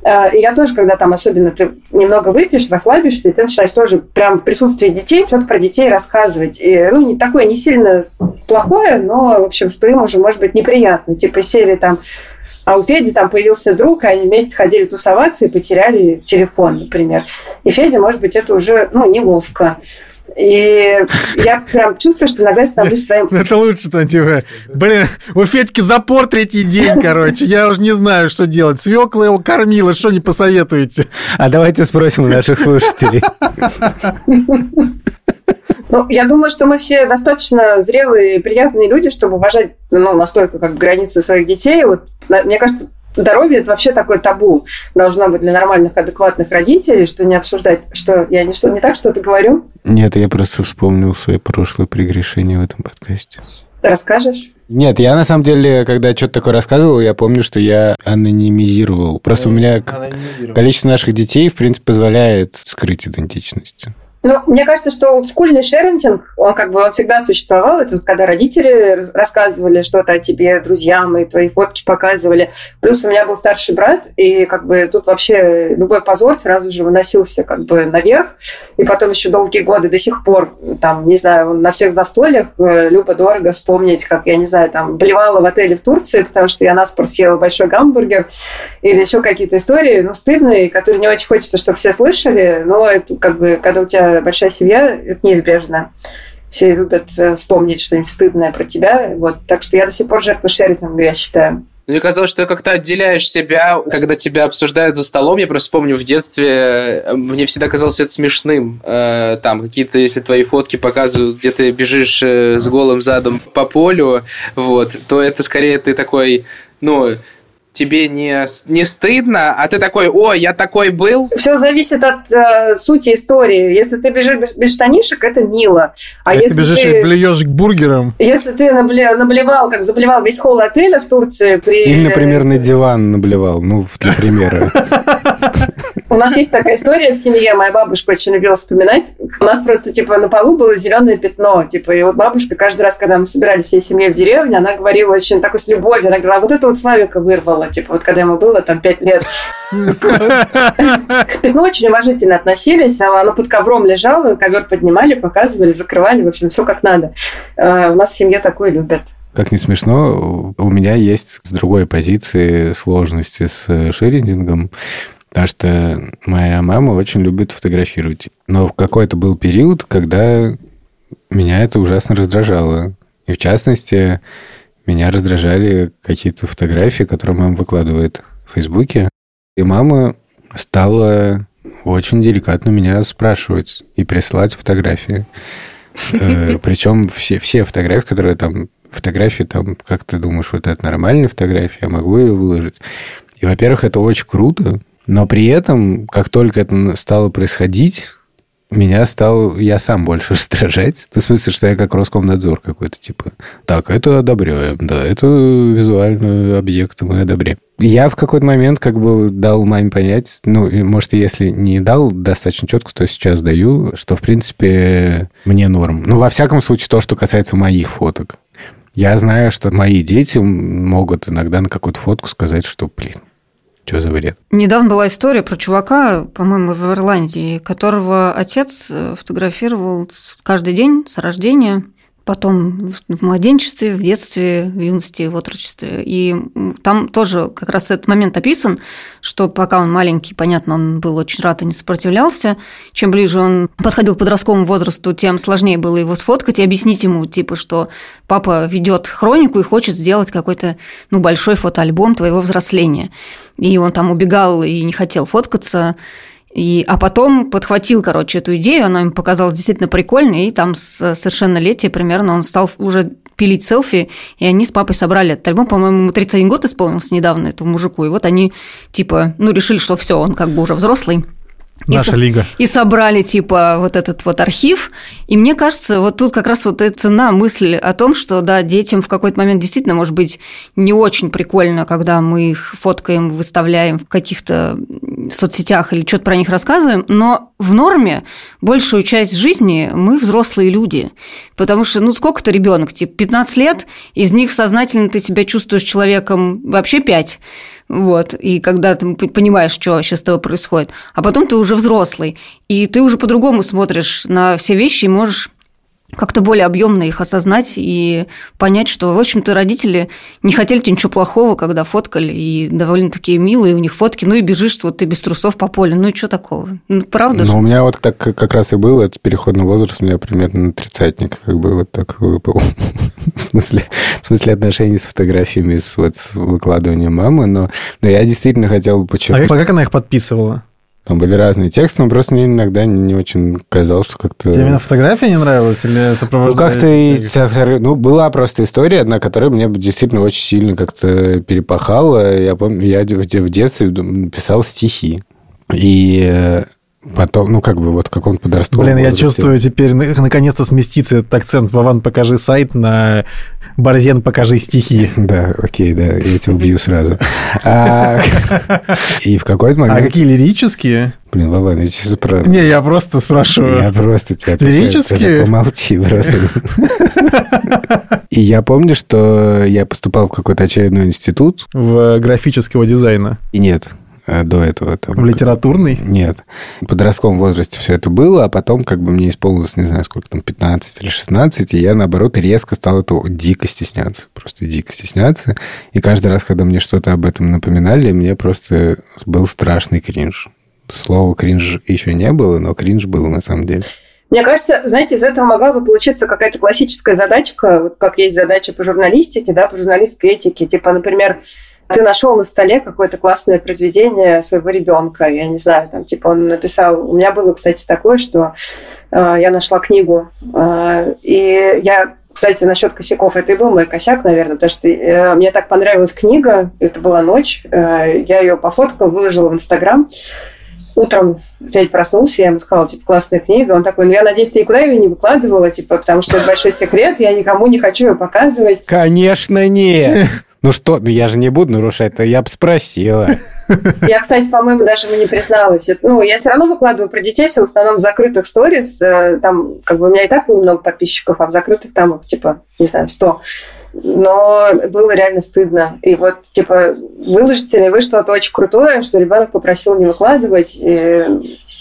э, и я тоже, когда там особенно ты немного выпьешь, расслабишься, и ты начинаешь тоже прям в присутствии детей что-то про детей рассказывать. И, ну, не такое не сильно плохое, но, в общем, что им уже может быть неприятно. Типа серии там а у Феди там появился друг, и они вместе ходили тусоваться и потеряли телефон, например. И Федя, может быть, это уже, ну, неловко. И я прям чувствую, что иногда становлюсь своим... (laughs) Это лучше, там, типа, блин, у Федьки запор третий день, короче. Я уже не знаю, что делать. Свекла его кормила, что не посоветуете? А давайте спросим у наших слушателей. Ну, я думаю, что мы все достаточно зрелые и приятные люди, чтобы уважать ну, настолько как границы своих детей. Вот, мне кажется, здоровье – это вообще такое табу должно быть для нормальных, адекватных родителей, что не обсуждать, что я не, что, не так что-то говорю. Нет, я просто вспомнил свои прошлые прегрешения в этом подкасте. Расскажешь? Нет, я на самом деле, когда что-то такое рассказывал, я помню, что я анонимизировал. Просто у меня количество наших детей, в принципе, позволяет скрыть идентичность. Ну, мне кажется, что олдскульный шерентинг, он как бы он всегда существовал. Это вот когда родители рассказывали что-то о тебе друзьям, и твои фотки показывали. Плюс у меня был старший брат, и как бы тут вообще любой позор сразу же выносился как бы наверх. И потом еще долгие годы до сих пор, там, не знаю, на всех застольях э, любо-дорого вспомнить, как, я не знаю, там, блевала в отеле в Турции, потому что я наспор съела большой гамбургер, или еще какие-то истории, ну, стыдные, которые не очень хочется, чтобы все слышали, но это как бы, когда у тебя большая семья, это неизбежно. Все любят э, вспомнить что-нибудь стыдное про тебя. Вот. Так что я до сих пор жертва шеринга, я считаю. Мне казалось, что ты как-то отделяешь себя, когда тебя обсуждают за столом. Я просто помню в детстве, э, мне всегда казалось это смешным. Э, там какие-то, если твои фотки показывают, где ты бежишь э, с голым задом по полю, вот, то это скорее ты такой, ну, тебе не, не стыдно, а ты такой, о, я такой был. Все зависит от э, сути истории. Если ты бежишь без, без штанишек, это мило. А, если, бежишь ты, и блюешь к бургерам, если ты набле- наблевал, как заблевал весь холл отеля в Турции при... Или, например, на диван наблевал, ну, для примера. (laughs) У нас есть такая история в семье, моя бабушка очень любила вспоминать. У нас просто, типа, на полу было зеленое пятно, типа, и вот бабушка каждый раз, когда мы собирались всей семьей в деревне, она говорила очень такой с любовью, она говорила, «А вот это вот Славика вырвала, типа, вот когда ему было там пять лет. К пятну очень уважительно относились, оно под ковром лежало, ковер поднимали, показывали, закрывали, в общем, все как надо. А У нас в семье такое любят. Как не смешно, у меня есть с другой позиции сложности с шерингом, потому что моя мама очень любит фотографировать. Но в какой-то был период, когда меня это ужасно раздражало. И в частности, меня раздражали какие-то фотографии, которые мама выкладывает в Фейсбуке. И мама стала очень деликатно меня спрашивать и присылать фотографии. Э, (laughs) Причем все, все фотографии, которые там фотографии там, как ты думаешь, вот это нормальная фотография, я могу ее выложить. И, во-первых, это очень круто, но при этом, как только это стало происходить, меня стал я сам больше (laughs) раздражать. Ну, В смысле, что я как Роскомнадзор какой-то, типа, так, это одобряем, да, это визуальный объект, мы одобряем. Я в какой-то момент как бы дал маме понять, ну, может, если не дал достаточно четко, то сейчас даю, что, в принципе, мне норм. Ну, во всяком случае, то, что касается моих фоток. Я знаю, что мои дети могут иногда на какую-то фотку сказать, что, блин, что за вред? Недавно была история про чувака, по-моему, в Ирландии, которого отец э, фотографировал каждый день с рождения, потом в- младенчестве, в детстве, в юности, в отрочестве. И там тоже как раз этот момент описан, что пока он маленький, понятно, он был очень рад и не сопротивлялся. Чем ближе он подходил к подростковому возрасту, тем сложнее было его сфоткать и объяснить ему, типа, что папа ведет хронику и хочет сделать какой-то ну, большой фотоальбом твоего взросления. И он там убегал и не хотел фоткаться. И, а потом подхватил, короче, эту идею, она ему показалась действительно прикольной, и там с совершеннолетия примерно он стал уже пилить селфи, и они с папой собрали этот альбом, по-моему, ему 31 год исполнился недавно этому мужику, и вот они, типа, ну, решили, что все, он как бы уже взрослый, наша со- лига. и собрали, типа, вот этот вот архив. И мне кажется, вот тут как раз вот эта цена мысли о том, что, да, детям в какой-то момент действительно может быть не очень прикольно, когда мы их фоткаем, выставляем в каких-то соцсетях или что-то про них рассказываем, но в норме большую часть жизни мы взрослые люди. Потому что, ну, сколько ты ребенок, типа 15 лет, из них сознательно ты себя чувствуешь человеком вообще 5. Вот, и когда ты понимаешь, что вообще с тобой происходит, а потом ты уже взрослый, и ты уже по-другому смотришь на все вещи и можешь как-то более объемно их осознать и понять, что, в общем-то, родители не хотели тебе ничего плохого, когда фоткали, и довольно такие милые у них фотки, ну и бежишь, вот ты без трусов по полю, ну и что такого? Ну, правда же? Ну, у меня вот так как раз и было, это переходный возраст, у меня примерно на тридцатник как бы вот так выпал. (laughs) В смысле, в смысле отношений с фотографиями, с, вот, с выкладыванием мамы, но, но я действительно хотел бы А подчеркнуть, как, как она их подписывала? Там были разные тексты, но просто мне иногда не, очень казалось, что как-то... Тебе именно фотография не нравилась или Ну, сопровождающая как-то и... Ну, была просто история одна, которая мне действительно очень сильно как-то перепахала. Я помню, я в де- в детстве писал стихи. И э, потом, ну, как бы вот в каком-то подростковом Блин, я возрасте- чувствую теперь на- наконец-то сместится этот акцент. Вован, покажи сайт на Борзен, покажи стихи. (laughs) Да, окей, да, я тебя убью сразу. А, (laughs) И в какой-то А момент... какие лирические? Блин, Вован, я сейчас про... Не, я просто Я спрашиваю. просто тебя отвечаю, Лирические? Помолчи просто. (laughs) И я помню, что я поступал в какой-то очередной институт, В графического дизайна. и нет, до этого там... В литературный. Нет. В подростковом возрасте все это было, а потом как бы мне исполнилось, не знаю, сколько там, 15 или 16, и я, наоборот, резко стал этого дико стесняться. Просто дико стесняться. И каждый раз, когда мне что-то об этом напоминали, мне просто был страшный кринж. Слова кринж еще не было, но кринж был на самом деле. Мне кажется, знаете, из этого могла бы получиться какая-то классическая задачка, вот как есть задача по журналистике, да, по журналистской этике. Типа, например, ты нашел на столе какое-то классное произведение своего ребенка, я не знаю, там, типа, он написал... У меня было, кстати, такое, что э, я нашла книгу, э, и я кстати, насчет косяков, это и был мой косяк, наверное, потому что э, мне так понравилась книга, это была ночь, э, я ее пофоткала, выложила в Инстаграм, утром Федь проснулся, я ему сказала, типа, классная книга. Он такой, ну, я надеюсь, ты никуда ее не выкладывала, типа, потому что это большой секрет, я никому не хочу ее показывать. Конечно, нет. (laughs) Ну что, я же не буду нарушать, то я бы спросила. Я, кстати, по-моему, даже не призналась. Ну, я все равно выкладываю про детей, все в основном в закрытых сторис. Э, Там, как бы, у меня и так немного подписчиков, а в закрытых там их, типа, не знаю, 100. Но было реально стыдно. И вот, типа, выложите ли вы что-то очень крутое, что ребенок попросил не выкладывать, и,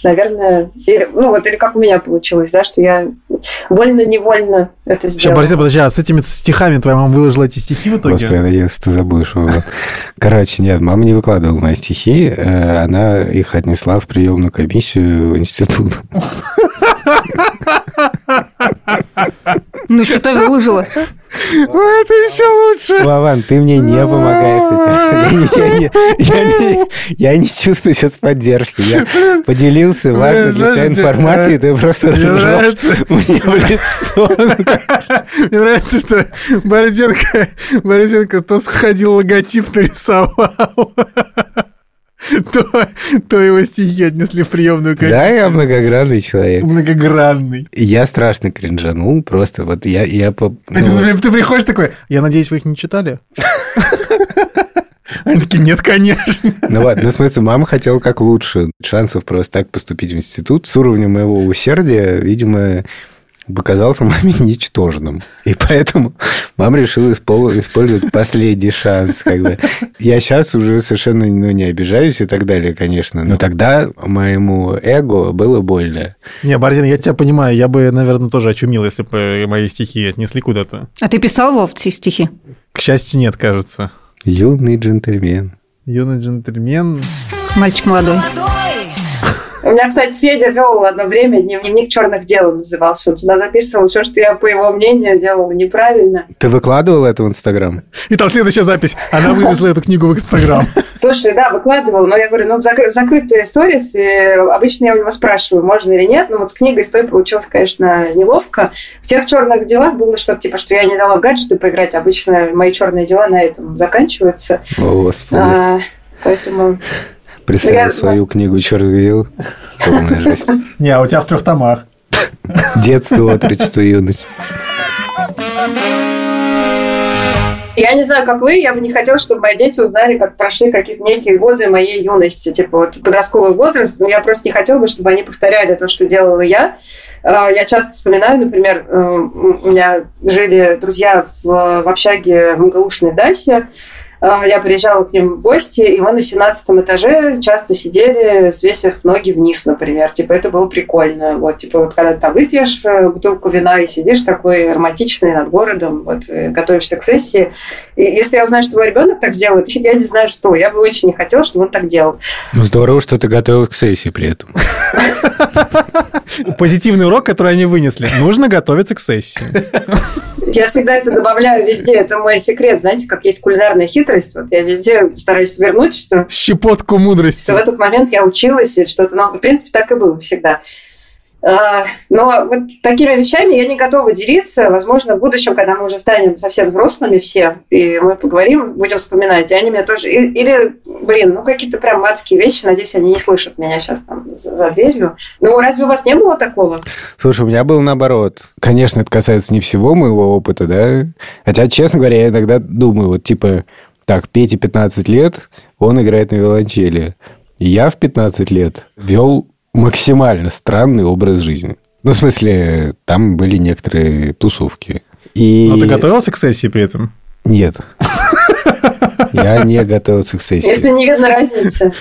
наверное, или, ну вот, или как у меня получилось, да, что я вольно-невольно это Сейчас, сделала. Борис, подожди, а с этими стихами твоя мама выложила эти стихи в итоге? Господи, я надеюсь, ты забудешь. его. Короче, нет, мама не выкладывала мои стихи. э, Она их отнесла в приемную комиссию в институт. (laughs) Ну, что ты выложила? это еще лучше. Вован, ты мне не помогаешь с этим. Я не- я не- Я не чувствую сейчас поддержки. Я поделился важной для знаете, информацией, ты просто Мне нравится. (laughs) мне в лицо. Мне нравится, что Борисенко, Борисенко то сходил логотип нарисовал, (laughs) то, то его стихи отнесли в приемную комиссию. Да, я многогранный человек. Многогранный. Я страшно кринжанул, просто вот я... я по- А ты, ну, смотри, ты приходишь такой, я надеюсь, вы их не читали? (laughs) Они такие, нет, конечно. Ну ладно, ну в смысле, мама хотела как лучше. Шансов просто так поступить в институт с уровнем моего усердия, видимо, показался маме (laughs) ничтожным. И поэтому мама решила испол- использовать последний шанс. Как бы. Я сейчас уже совершенно ну, не обижаюсь и так далее, конечно. Но тогда моему эго было больно. Не, Борзин, я тебя понимаю, я бы, наверное, тоже очумил, если бы мои стихи отнесли куда-то. А ты писал, Вов, эти стихи? К счастью, нет, кажется. Юный джентльмен. Юный джентльмен. Мальчик молодой. У меня, кстати, Федя вел одно время дневник черных дел назывался. Он туда записывал все, что я, по его мнению, делала неправильно. Ты выкладывал это в Инстаграм? И там следующая запись. Она вынесла эту книгу в Инстаграм. (laughs) Слушай, да, выкладывал, но я говорю, ну, в, закры- в закрытые сторис э, обычно я у него спрашиваю, можно или нет, но вот с книгой с той получилось, конечно, неловко. В тех черных делах было что-то типа, что я не дала в гаджеты поиграть, обычно мои черные дела на этом заканчиваются. О, Господи. А, поэтому... Представил я- свою книгу черных дел. Полная жесть. Не, а у тебя в трех томах. Детство, отрочество, юность. Я не знаю, как вы, я бы не хотела, чтобы мои дети узнали, как прошли какие-то некие годы моей юности, типа вот подростковый возраст. Но я просто не хотела бы, чтобы они повторяли то, что делала я. Э, Я часто вспоминаю, например, э, у меня жили друзья в, в общаге в МГУшной Дасе. Э, Я приезжала к ним в гости, и мы на 17 этаже часто сидели, свесив ноги вниз, например. Типа, это было прикольно. Вот, типа, вот когда ты там выпьешь э, бутылку вина и сидишь такой романтичный над городом, вот, э, готовишься к сессии. И если я узнаю, что мой ребенок так сделает, я не знаю, что. Я бы очень не хотела, чтобы он так делал. Ну, здорово, что ты готовилась к сессии при этом. Позитивный урок, который они вынесли. Нужно готовиться к сессии. Я всегда это добавляю везде. Это мой секрет. Знаете, как есть кулинарная хитрость. Вот я везде стараюсь вернуть, что Щепотку что в мудрости. этот момент я училась или что-то. Но, в принципе, так и было всегда. А, Но вот такими вещами я не готова делиться. Возможно, в будущем, когда мы уже станем совсем взрослыми все, и мы поговорим, будем вспоминать, и они меня тоже... Или, блин, ну какие-то прям адские вещи, надеюсь, они не слышат меня сейчас там за дверью. Ну, разве у вас не было такого? Слушай, у меня было наоборот. Конечно, это касается не всего моего опыта, да. Хотя, честно говоря, я иногда думаю, вот типа, так, Пете 15 лет, он играет на виолончели. Я в 15 лет вел максимально странный образ жизни. Ну, в смысле, там были некоторые тусовки. И... Но ты готовился к сессии при этом? Нет. (laughs) Я не готовился к сессии. Если не видно разницы.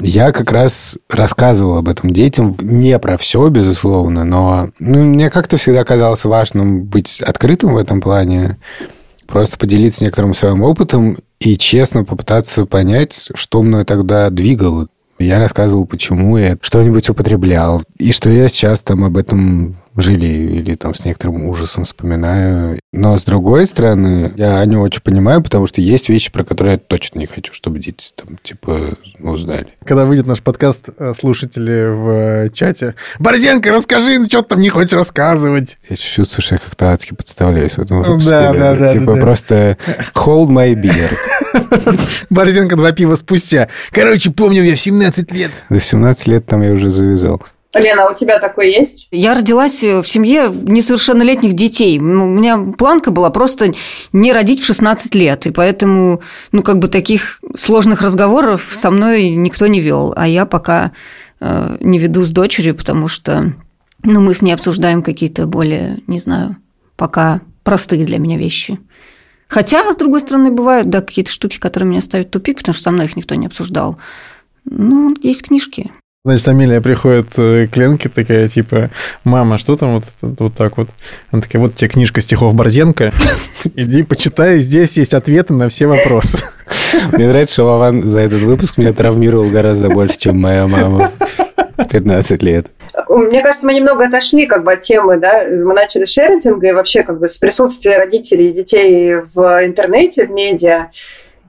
Я как раз рассказывал об этом детям. Не про все, безусловно, но ну, мне как-то всегда казалось важным быть открытым в этом плане. Просто поделиться некоторым своим опытом и честно попытаться понять, что мной тогда двигало. Я рассказывал, почему я что-нибудь употреблял, и что я сейчас там об этом жалею или там с некоторым ужасом вспоминаю. Но с другой стороны, я не очень понимаю, потому что есть вещи, про которые я точно не хочу, чтобы дети там, типа, узнали. Когда выйдет наш подкаст, э, слушатели в э, чате, Борзенко, расскажи, ну что ты там не хочешь рассказывать? Я чувствую, что я как-то адски подставляюсь в этом выпуске. Да, да, да, Типа да, да. просто hold my beer. (laughs) Борзенко два пива спустя. Короче, помню я в 17 лет. До 17 лет там я уже завязал. Лена, а у тебя такое есть? Я родилась в семье несовершеннолетних детей. У меня планка была просто не родить в 16 лет. И поэтому, ну, как бы таких сложных разговоров со мной никто не вел. А я пока э, не веду с дочерью, потому что ну, мы с ней обсуждаем какие-то более, не знаю, пока простые для меня вещи. Хотя, с другой стороны, бывают, да, какие-то штуки, которые меня ставят в тупик, потому что со мной их никто не обсуждал. Ну, есть книжки. Значит, Амелия приходит э, к Ленке такая, типа, мама, что там вот, вот так вот? Она такая, вот тебе книжка стихов Борзенко, (laughs) иди почитай, здесь есть ответы на все вопросы. Мне нравится, что Вован за этот выпуск меня травмировал гораздо больше, чем моя мама в 15 лет. Мне кажется, мы немного отошли как бы от темы, да, мы начали с шеринга и вообще как бы с присутствия родителей и детей в интернете, в медиа.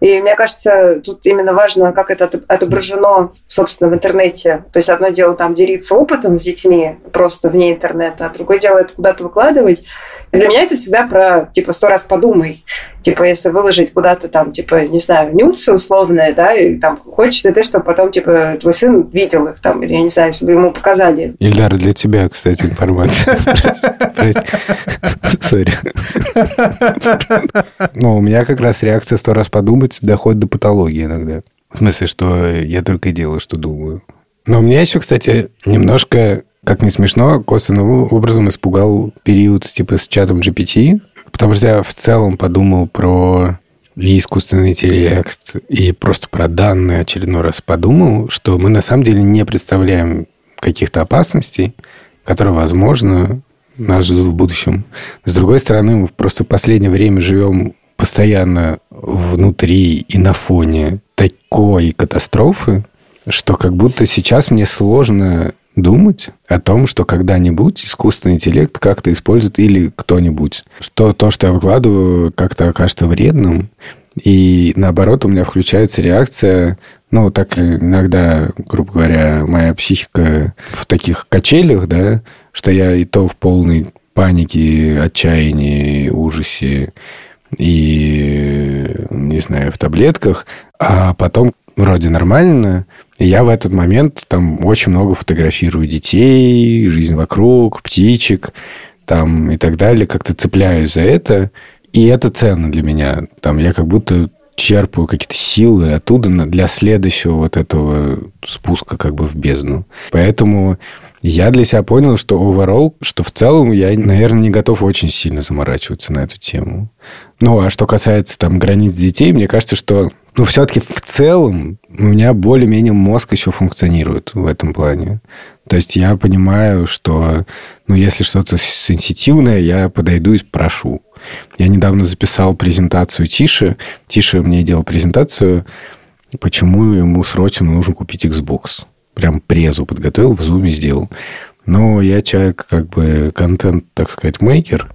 И мне кажется, тут именно важно, как это от- отображено, собственно, в интернете. То есть одно дело там делиться опытом с детьми просто вне интернета, а другое дело это куда-то выкладывать. Для меня это всегда про, типа, сто раз подумай. Типа, если выложить куда-то там, типа, не знаю, нюцы условные, да, и там хочешь ли ты, чтобы потом, типа, твой сын видел их там, или, я не знаю, чтобы ему показали. Ильдар, для тебя, кстати, информация. Сори. Ну, у меня как раз реакция сто раз подумать доходит до патологии иногда. В смысле, что я только и делаю, что думаю. Но меня еще, кстати, немножко, как не смешно, косвенным образом испугал период типа с чатом GPT, потому что я в целом подумал про и искусственный интеллект, и просто про данные очередной раз подумал, что мы на самом деле не представляем каких-то опасностей, которые, возможно, нас ждут в будущем. С другой стороны, мы просто в последнее время живем постоянно внутри и на фоне такой катастрофы, что как будто сейчас мне сложно думать о том, что когда-нибудь искусственный интеллект как-то использует или кто-нибудь. Что то, что я выкладываю, как-то окажется вредным. И наоборот, у меня включается реакция, ну, так иногда, грубо говоря, моя психика в таких качелях, да, что я и то в полной панике, отчаянии, ужасе и, не знаю, в таблетках, а потом вроде нормально, и я в этот момент там очень много фотографирую детей, жизнь вокруг, птичек там и так далее, как-то цепляюсь за это, и это ценно для меня. Там я как будто черпаю какие-то силы оттуда для следующего вот этого спуска как бы в бездну. Поэтому я для себя понял, что overall, что в целом я, наверное, не готов очень сильно заморачиваться на эту тему. Ну, а что касается там границ детей, мне кажется, что ну, все-таки в целом у меня более-менее мозг еще функционирует в этом плане. То есть я понимаю, что ну, если что-то сенситивное, я подойду и спрошу. Я недавно записал презентацию Тише. Тише мне делал презентацию, почему ему срочно нужно купить Xbox. Прям презу подготовил, в зуме сделал. Но я человек, как бы, контент, так сказать, мейкер.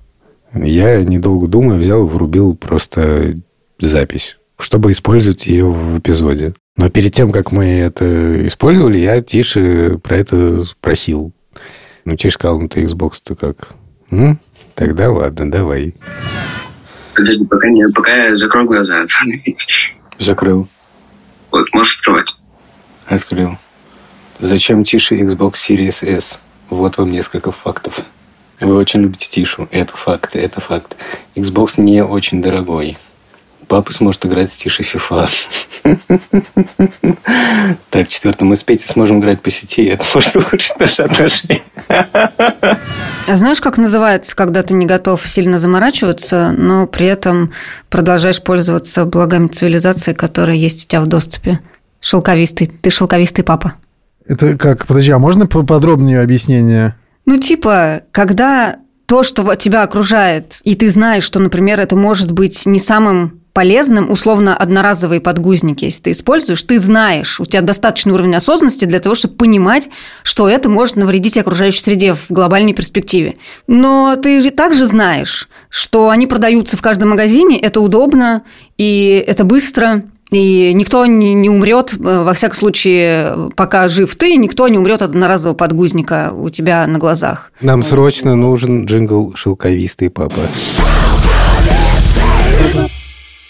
Я, недолго думая, взял врубил просто запись, чтобы использовать ее в эпизоде. Но перед тем, как мы это использовали, я Тише про это спросил. Ну, Тише сказал, ну ты Xbox-то как? «М? Тогда ладно, давай. Подожди, пока, не, пока я закрою глаза. (laughs) Закрыл. Вот, можешь открывать. Открыл. Зачем Тише Xbox Series S? Вот вам несколько фактов. Вы очень любите Тишу. Это факт, это факт. Xbox не очень дорогой. Папа сможет играть с Тишей FIFA. Так, четвертое. Мы с Петей сможем играть по сети, это может улучшить наши отношения. А знаешь, как называется, когда ты не готов сильно заморачиваться, но при этом продолжаешь пользоваться благами цивилизации, которые есть у тебя в доступе? Шелковистый. Ты шелковистый папа. Это как, подожди, а можно подробнее объяснение? Ну, типа, когда то, что тебя окружает, и ты знаешь, что, например, это может быть не самым полезным, условно, одноразовые подгузники, если ты используешь, ты знаешь, у тебя достаточный уровень осознанности для того, чтобы понимать, что это может навредить окружающей среде в глобальной перспективе. Но ты же также знаешь, что они продаются в каждом магазине, это удобно, и это быстро, и никто не, не умрет, э, во всяком случае, пока жив ты, никто не умрет от одноразового подгузника у тебя на глазах. Нам срочно нужен джингл «Шелковистый папа».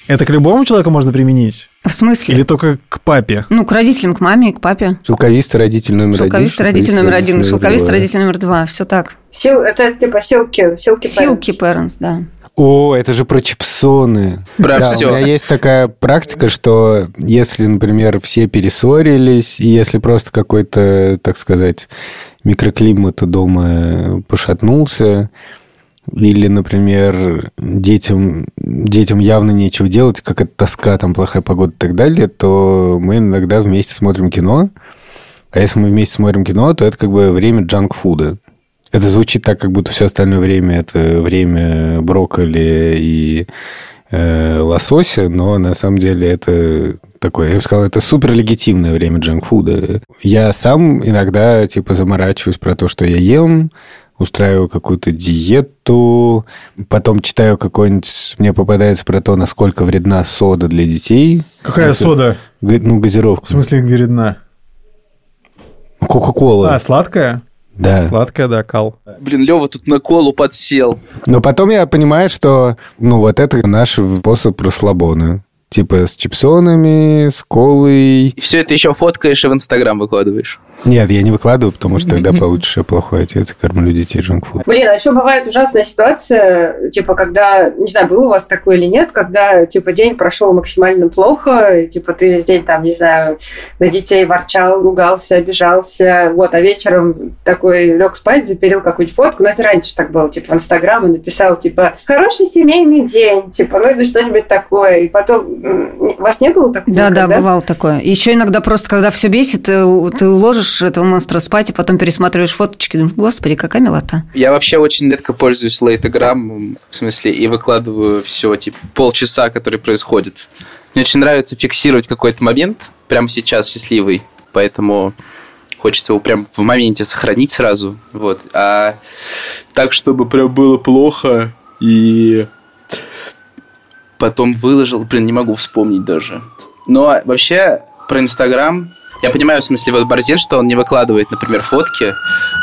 Это к любому человеку можно применить? В смысле? Или только к папе? Ну, к родителям, к маме и к папе. Шелковистый родитель номер один. Шелковистый родитель номер один, шелковистый родитель номер два. Все так. Сил, это типа силки, силки Силки parents. да. О, это же про чипсоны. Про да, всё. У меня есть такая практика, что если, например, все перессорились, и если просто какой-то, так сказать, микроклимат у дома пошатнулся, или, например, детям, детям явно нечего делать, как это тоска, там плохая погода и так далее, то мы иногда вместе смотрим кино. А если мы вместе смотрим кино, то это как бы время джанк-фуда. Это звучит так, как будто все остальное время это время брокколи и э, лосося, но на самом деле это такое, я бы сказал, это супер легитимное время джанк-фуда. Я сам иногда типа заморачиваюсь про то, что я ем, устраиваю какую-то диету, потом читаю какой-нибудь, мне попадается про то, насколько вредна сода для детей. Какая смысле, сода? г- Ну, газировка. В смысле, вредна? Кока-кола. А, сладкая? да. Сладкая, да, кал. Блин, Лева тут на колу подсел. Но потом я понимаю, что, ну, вот это наш способ расслабона. Типа с чипсонами, с колой. И все это еще фоткаешь и в Инстаграм выкладываешь. Нет, я не выкладываю, потому что тогда (laughs) получишь я плохой отец и кормлю детей джанкфуд. Блин, а еще бывает ужасная ситуация, типа, когда, не знаю, было у вас такое или нет, когда, типа, день прошел максимально плохо, и, типа, ты весь день, там, не знаю, на детей ворчал, ругался, обижался, вот, а вечером такой лег спать, запилил какую-нибудь фотку, ну, это раньше так было, типа, в Инстаграм, и написал, типа, хороший семейный день, типа, ну, или что-нибудь такое, и потом, у вас не было такого? Да, да, никогда? бывало такое. Еще иногда просто, когда все бесит, ты, ты уложишь этого монстра спать, и потом пересматриваешь фоточки, думаешь, господи, какая милота. Я вообще очень редко пользуюсь лейтограммом, в смысле, и выкладываю все, типа, полчаса, который происходит. Мне очень нравится фиксировать какой-то момент, прямо сейчас счастливый, поэтому хочется его прям в моменте сохранить сразу, вот. А так, чтобы прям было плохо и потом выложил, блин, не могу вспомнить даже. Но вообще про Инстаграм я понимаю, в смысле, вот Борзен, что он не выкладывает, например, фотки,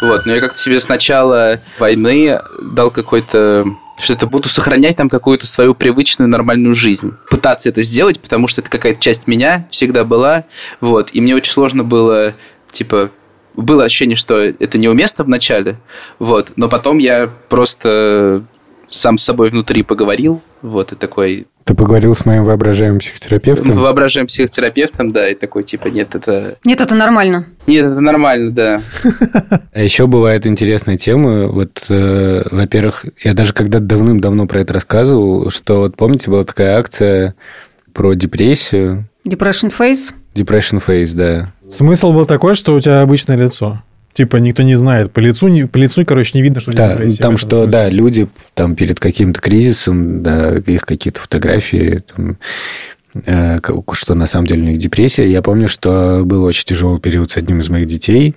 вот, но я как-то себе с начала войны дал какой-то что это буду сохранять там какую-то свою привычную нормальную жизнь. Пытаться это сделать, потому что это какая-то часть меня всегда была, вот, и мне очень сложно было, типа, было ощущение, что это неуместно в начале, вот, но потом я просто сам с собой внутри поговорил, вот, и такой, Ты поговорил с моим воображаемым психотерапевтом? воображаем психотерапевтом, да, и такой, типа, нет, это... Нет, это нормально. Нет, это нормально, да. (laughs) А еще бывают интересные темы. Вот, э, во-первых, я даже когда давным-давно про это рассказывал, что вот помните, была такая акция про депрессию. Depression face. Depression Face, да. Смысл был такой, что у тебя обычное лицо. Типа никто не знает. По лицу, не, по лицу короче, не видно, что Да, депрессия там что, смысле. да, люди там перед каким-то кризисом, да, их какие-то фотографии, там, э, что на самом деле у них депрессия. Я помню, что был очень тяжелый период с одним из моих детей,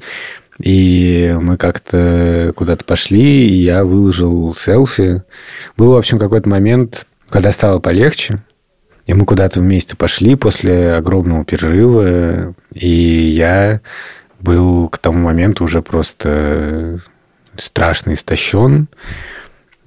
и мы как-то куда-то пошли, и я выложил селфи. Был, в общем, какой-то момент, когда стало полегче, и мы куда-то вместе пошли после огромного перерыва, и я был к тому моменту уже просто страшно истощен.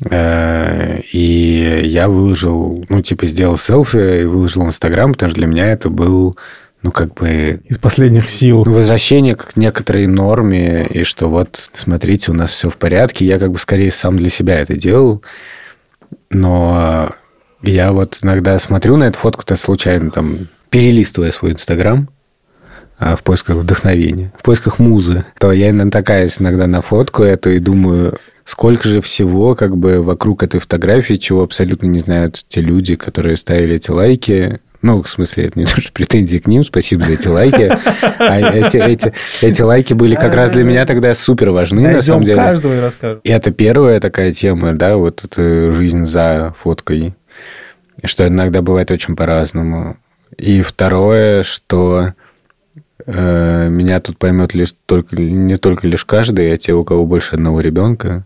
Э, И я выложил, ну, типа, сделал селфи и выложил в Инстаграм, потому что для меня это был, ну, как бы Из последних сил. ну, возвращение к некоторой норме, и что вот, смотрите, у нас все в порядке. Я как бы скорее сам для себя это делал. Но я вот иногда смотрю на эту фотку-то случайно, там, перелистывая свой Инстаграм, в поисках вдохновения, в поисках музы, то я натыкаюсь иногда на фотку эту и думаю, сколько же всего как бы вокруг этой фотографии, чего абсолютно не знают те люди, которые ставили эти лайки. Ну, в смысле, это не (laughs) то, что претензии к ним, спасибо за эти лайки. А эти, эти, эти лайки были как раз для меня тогда супер важны, на самом деле. каждого и расскажем. И это первая такая тема, да, вот эта жизнь за фоткой. что иногда бывает очень по-разному. И второе, что меня тут поймет лишь только, не только лишь каждый, а те, у кого больше одного ребенка.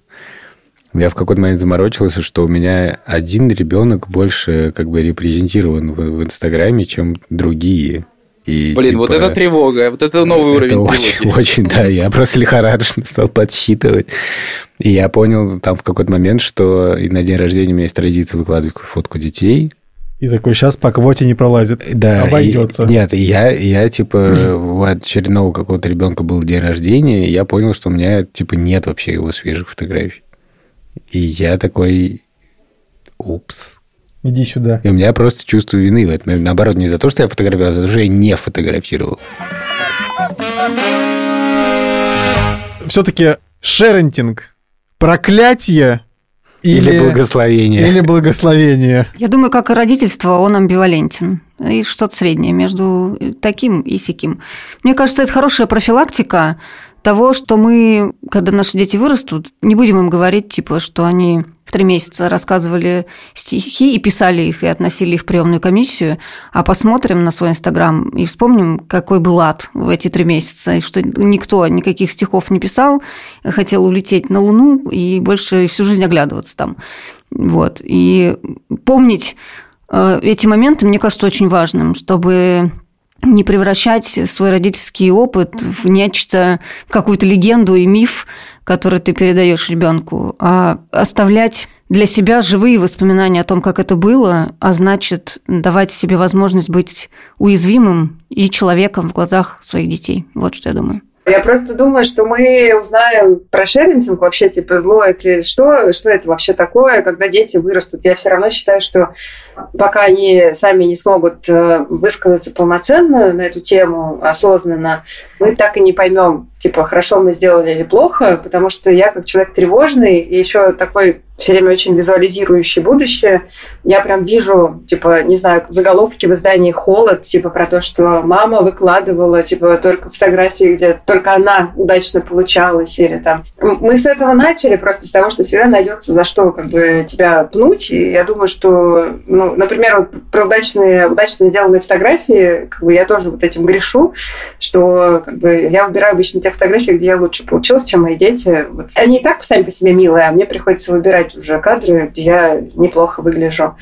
Я в какой-то момент заморочился, что у меня один ребенок больше как бы репрезентирован в, в Инстаграме, чем другие. И, Блин, типа, вот это тревога, вот это новый это уровень очень, тревоги. очень, да, я просто лихорадочно стал подсчитывать. И я понял там в какой-то момент, что и на день рождения у меня есть традиция выкладывать фотку детей. И такой, сейчас по квоте не пролазит. Да, Обойдется. и- нет, я, я, типа, у очередного какого-то ребенка был день рождения, и я понял, что у меня, типа, нет вообще его свежих фотографий. И я такой, упс. Иди сюда. И у меня просто чувство вины в этом. Наоборот, не за то, что я фотографировал, а за то, что я не фотографировал. Все-таки шерентинг. Проклятие или, Или, благословение. или благословение. Я думаю, как и родительство, он амбивалентен. И что-то среднее между таким и сяким. Мне кажется, это хорошая профилактика того, что мы, когда наши дети вырастут, не будем им говорить, типа, что они три месяца рассказывали стихи и писали их, и относили их в приемную комиссию, а посмотрим на свой Инстаграм и вспомним, какой был ад в эти три месяца, и что никто никаких стихов не писал, хотел улететь на Луну и больше всю жизнь оглядываться там. Вот. И помнить э, эти моменты, мне кажется, очень важным, чтобы не превращать свой родительский опыт в нечто, в какую-то легенду и миф, который ты передаешь ребенку, а оставлять для себя живые воспоминания о том, как это было, а значит, давать себе возможность быть уязвимым и человеком в глазах своих детей. Вот что я думаю. Я просто думаю, что мы узнаем про шерентинг вообще, типа, зло это что, что это вообще такое, когда дети вырастут. Я все равно считаю, что пока они сами не смогут э, высказаться полноценно на эту тему, осознанно, мы так и не поймем, типа, хорошо мы сделали или плохо, потому что я как человек тревожный и еще такой все время очень визуализирующий будущее, я прям вижу, типа, не знаю, заголовки в издании «Холод», типа, про то, что мама выкладывала, типа, только фотографии, где только она удачно получалась, или там... Мы с этого начали, просто с того, что всегда найдется за что, как бы, тебя пнуть, и я думаю, что, ну, например, вот про удачные, удачно сделанные фотографии, как бы, я тоже вот этим грешу, что, как бы, я выбираю обычно те фотографии, где я лучше получилась, чем мои дети. Вот. Они и так сами по себе милые, а мне приходится выбирать уже кадры, где я неплохо выгляжу.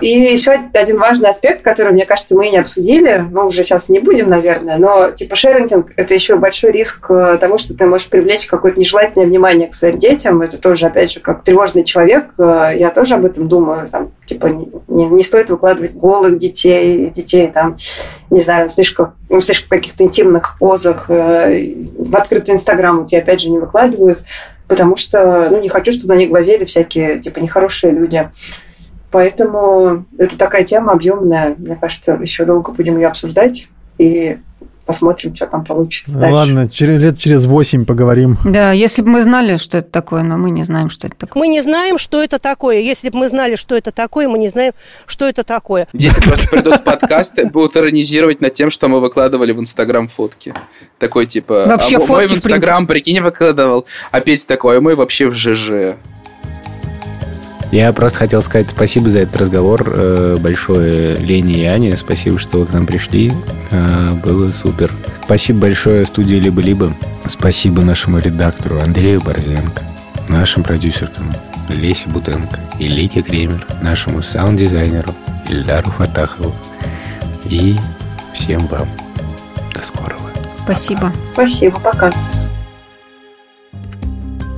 И еще один важный аспект, который, мне кажется, мы не обсудили, ну, уже сейчас не будем, наверное, но, типа, шерентинг – это еще большой риск э, того, что ты можешь привлечь какое-то нежелательное внимание к своим детям. Это тоже, опять же, как тревожный человек, э, я тоже об этом думаю. Там, типа, не, не стоит выкладывать голых детей, детей, там, не знаю, слишком, ну, слишком каких-то интимных позах. э, В открытый Инстаграм вот я, опять же, не выкладываю их, потому что, ну, не хочу, чтобы на них глазели всякие, типа, нехорошие люди. Поэтому это такая тема объемная. Мне кажется, еще долго будем ее обсуждать и посмотрим, что там получится Ну, дальше. Ладно, через, лет через 8 поговорим. Да, если бы мы знали, что это такое, но мы не знаем, что это такое. Мы не знаем, что это такое. Если бы мы знали, что это такое, мы не знаем, что это такое. Дети просто придут в подкасты, будут иронизировать над тем, что мы выкладывали в Инстаграм фотки. Такой типа, Вообще а мой фотки, в в Инстаграм, прикинь, выкладывал, а Петя такой, а мы вообще в ЖЖ. Я просто хотел сказать спасибо за этот разговор э, большое Лене и Ане. Спасибо, что вы к нам пришли. Э, Было супер. Спасибо большое студии «Либо-либо». Спасибо нашему редактору Андрею Борзенко, нашим продюсерам Лесе Бутенко и Лике Кремер, нашему саунд-дизайнеру Ильдару Фатахову и всем вам. До скорого. Спасибо. Спасибо, пока.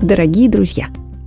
Дорогие друзья,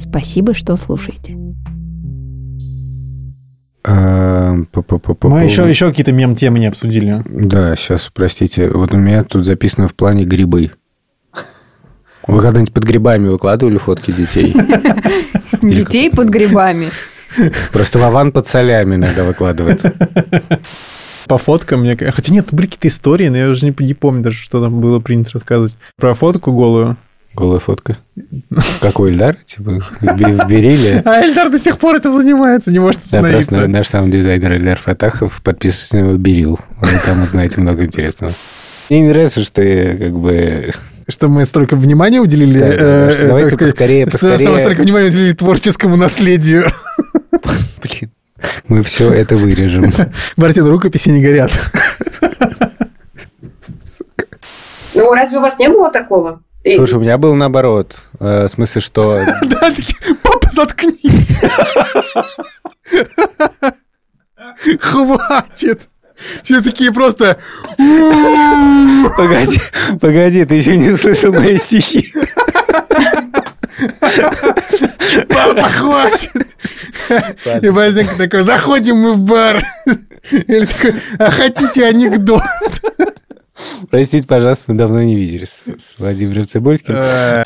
Спасибо, что слушаете. А, Мы еще, еще какие-то мем-темы не обсудили. Да, сейчас, простите. Вот у меня тут записано в плане грибы. Вы когда-нибудь под грибами выкладывали фотки детей? (laughs) Детей под грибами. Просто Вован под солями иногда выкладывает. По фоткам мне... Хотя нет, были какие-то истории, но я уже не, не помню даже, что там было принято рассказывать. Про фотку голую. Голая фотка. Какой Эльдар? Типа, в Бериле. А Эльдар до сих пор этим занимается, не может Да, остановиться. просто наш сам дизайнер Эльдар Фатахов подписывается на него Берил. Вы там узнаете много интересного. Мне не нравится, что я как бы... Что мы столько внимания уделили... Да, да, э, э, давайте так сказать, поскорее, что- поскорее. мы столько внимания уделили творческому наследию. Блин, мы все это вырежем. Мартин, рукописи не горят. Ну, разве у вас не было такого? Слушай, у меня было наоборот. Э, В смысле, что... (laughs) Да, папа, заткнись. Хватит. Все такие просто... (laughs) Погоди, погоди, ты еще не слышал мои стихи. Папа, хватит. И Базенко такой, заходим мы в бар. Или такой, а хотите анекдот? Простите, пожалуйста, мы давно не виделись с Владимиром Цибульским. Э,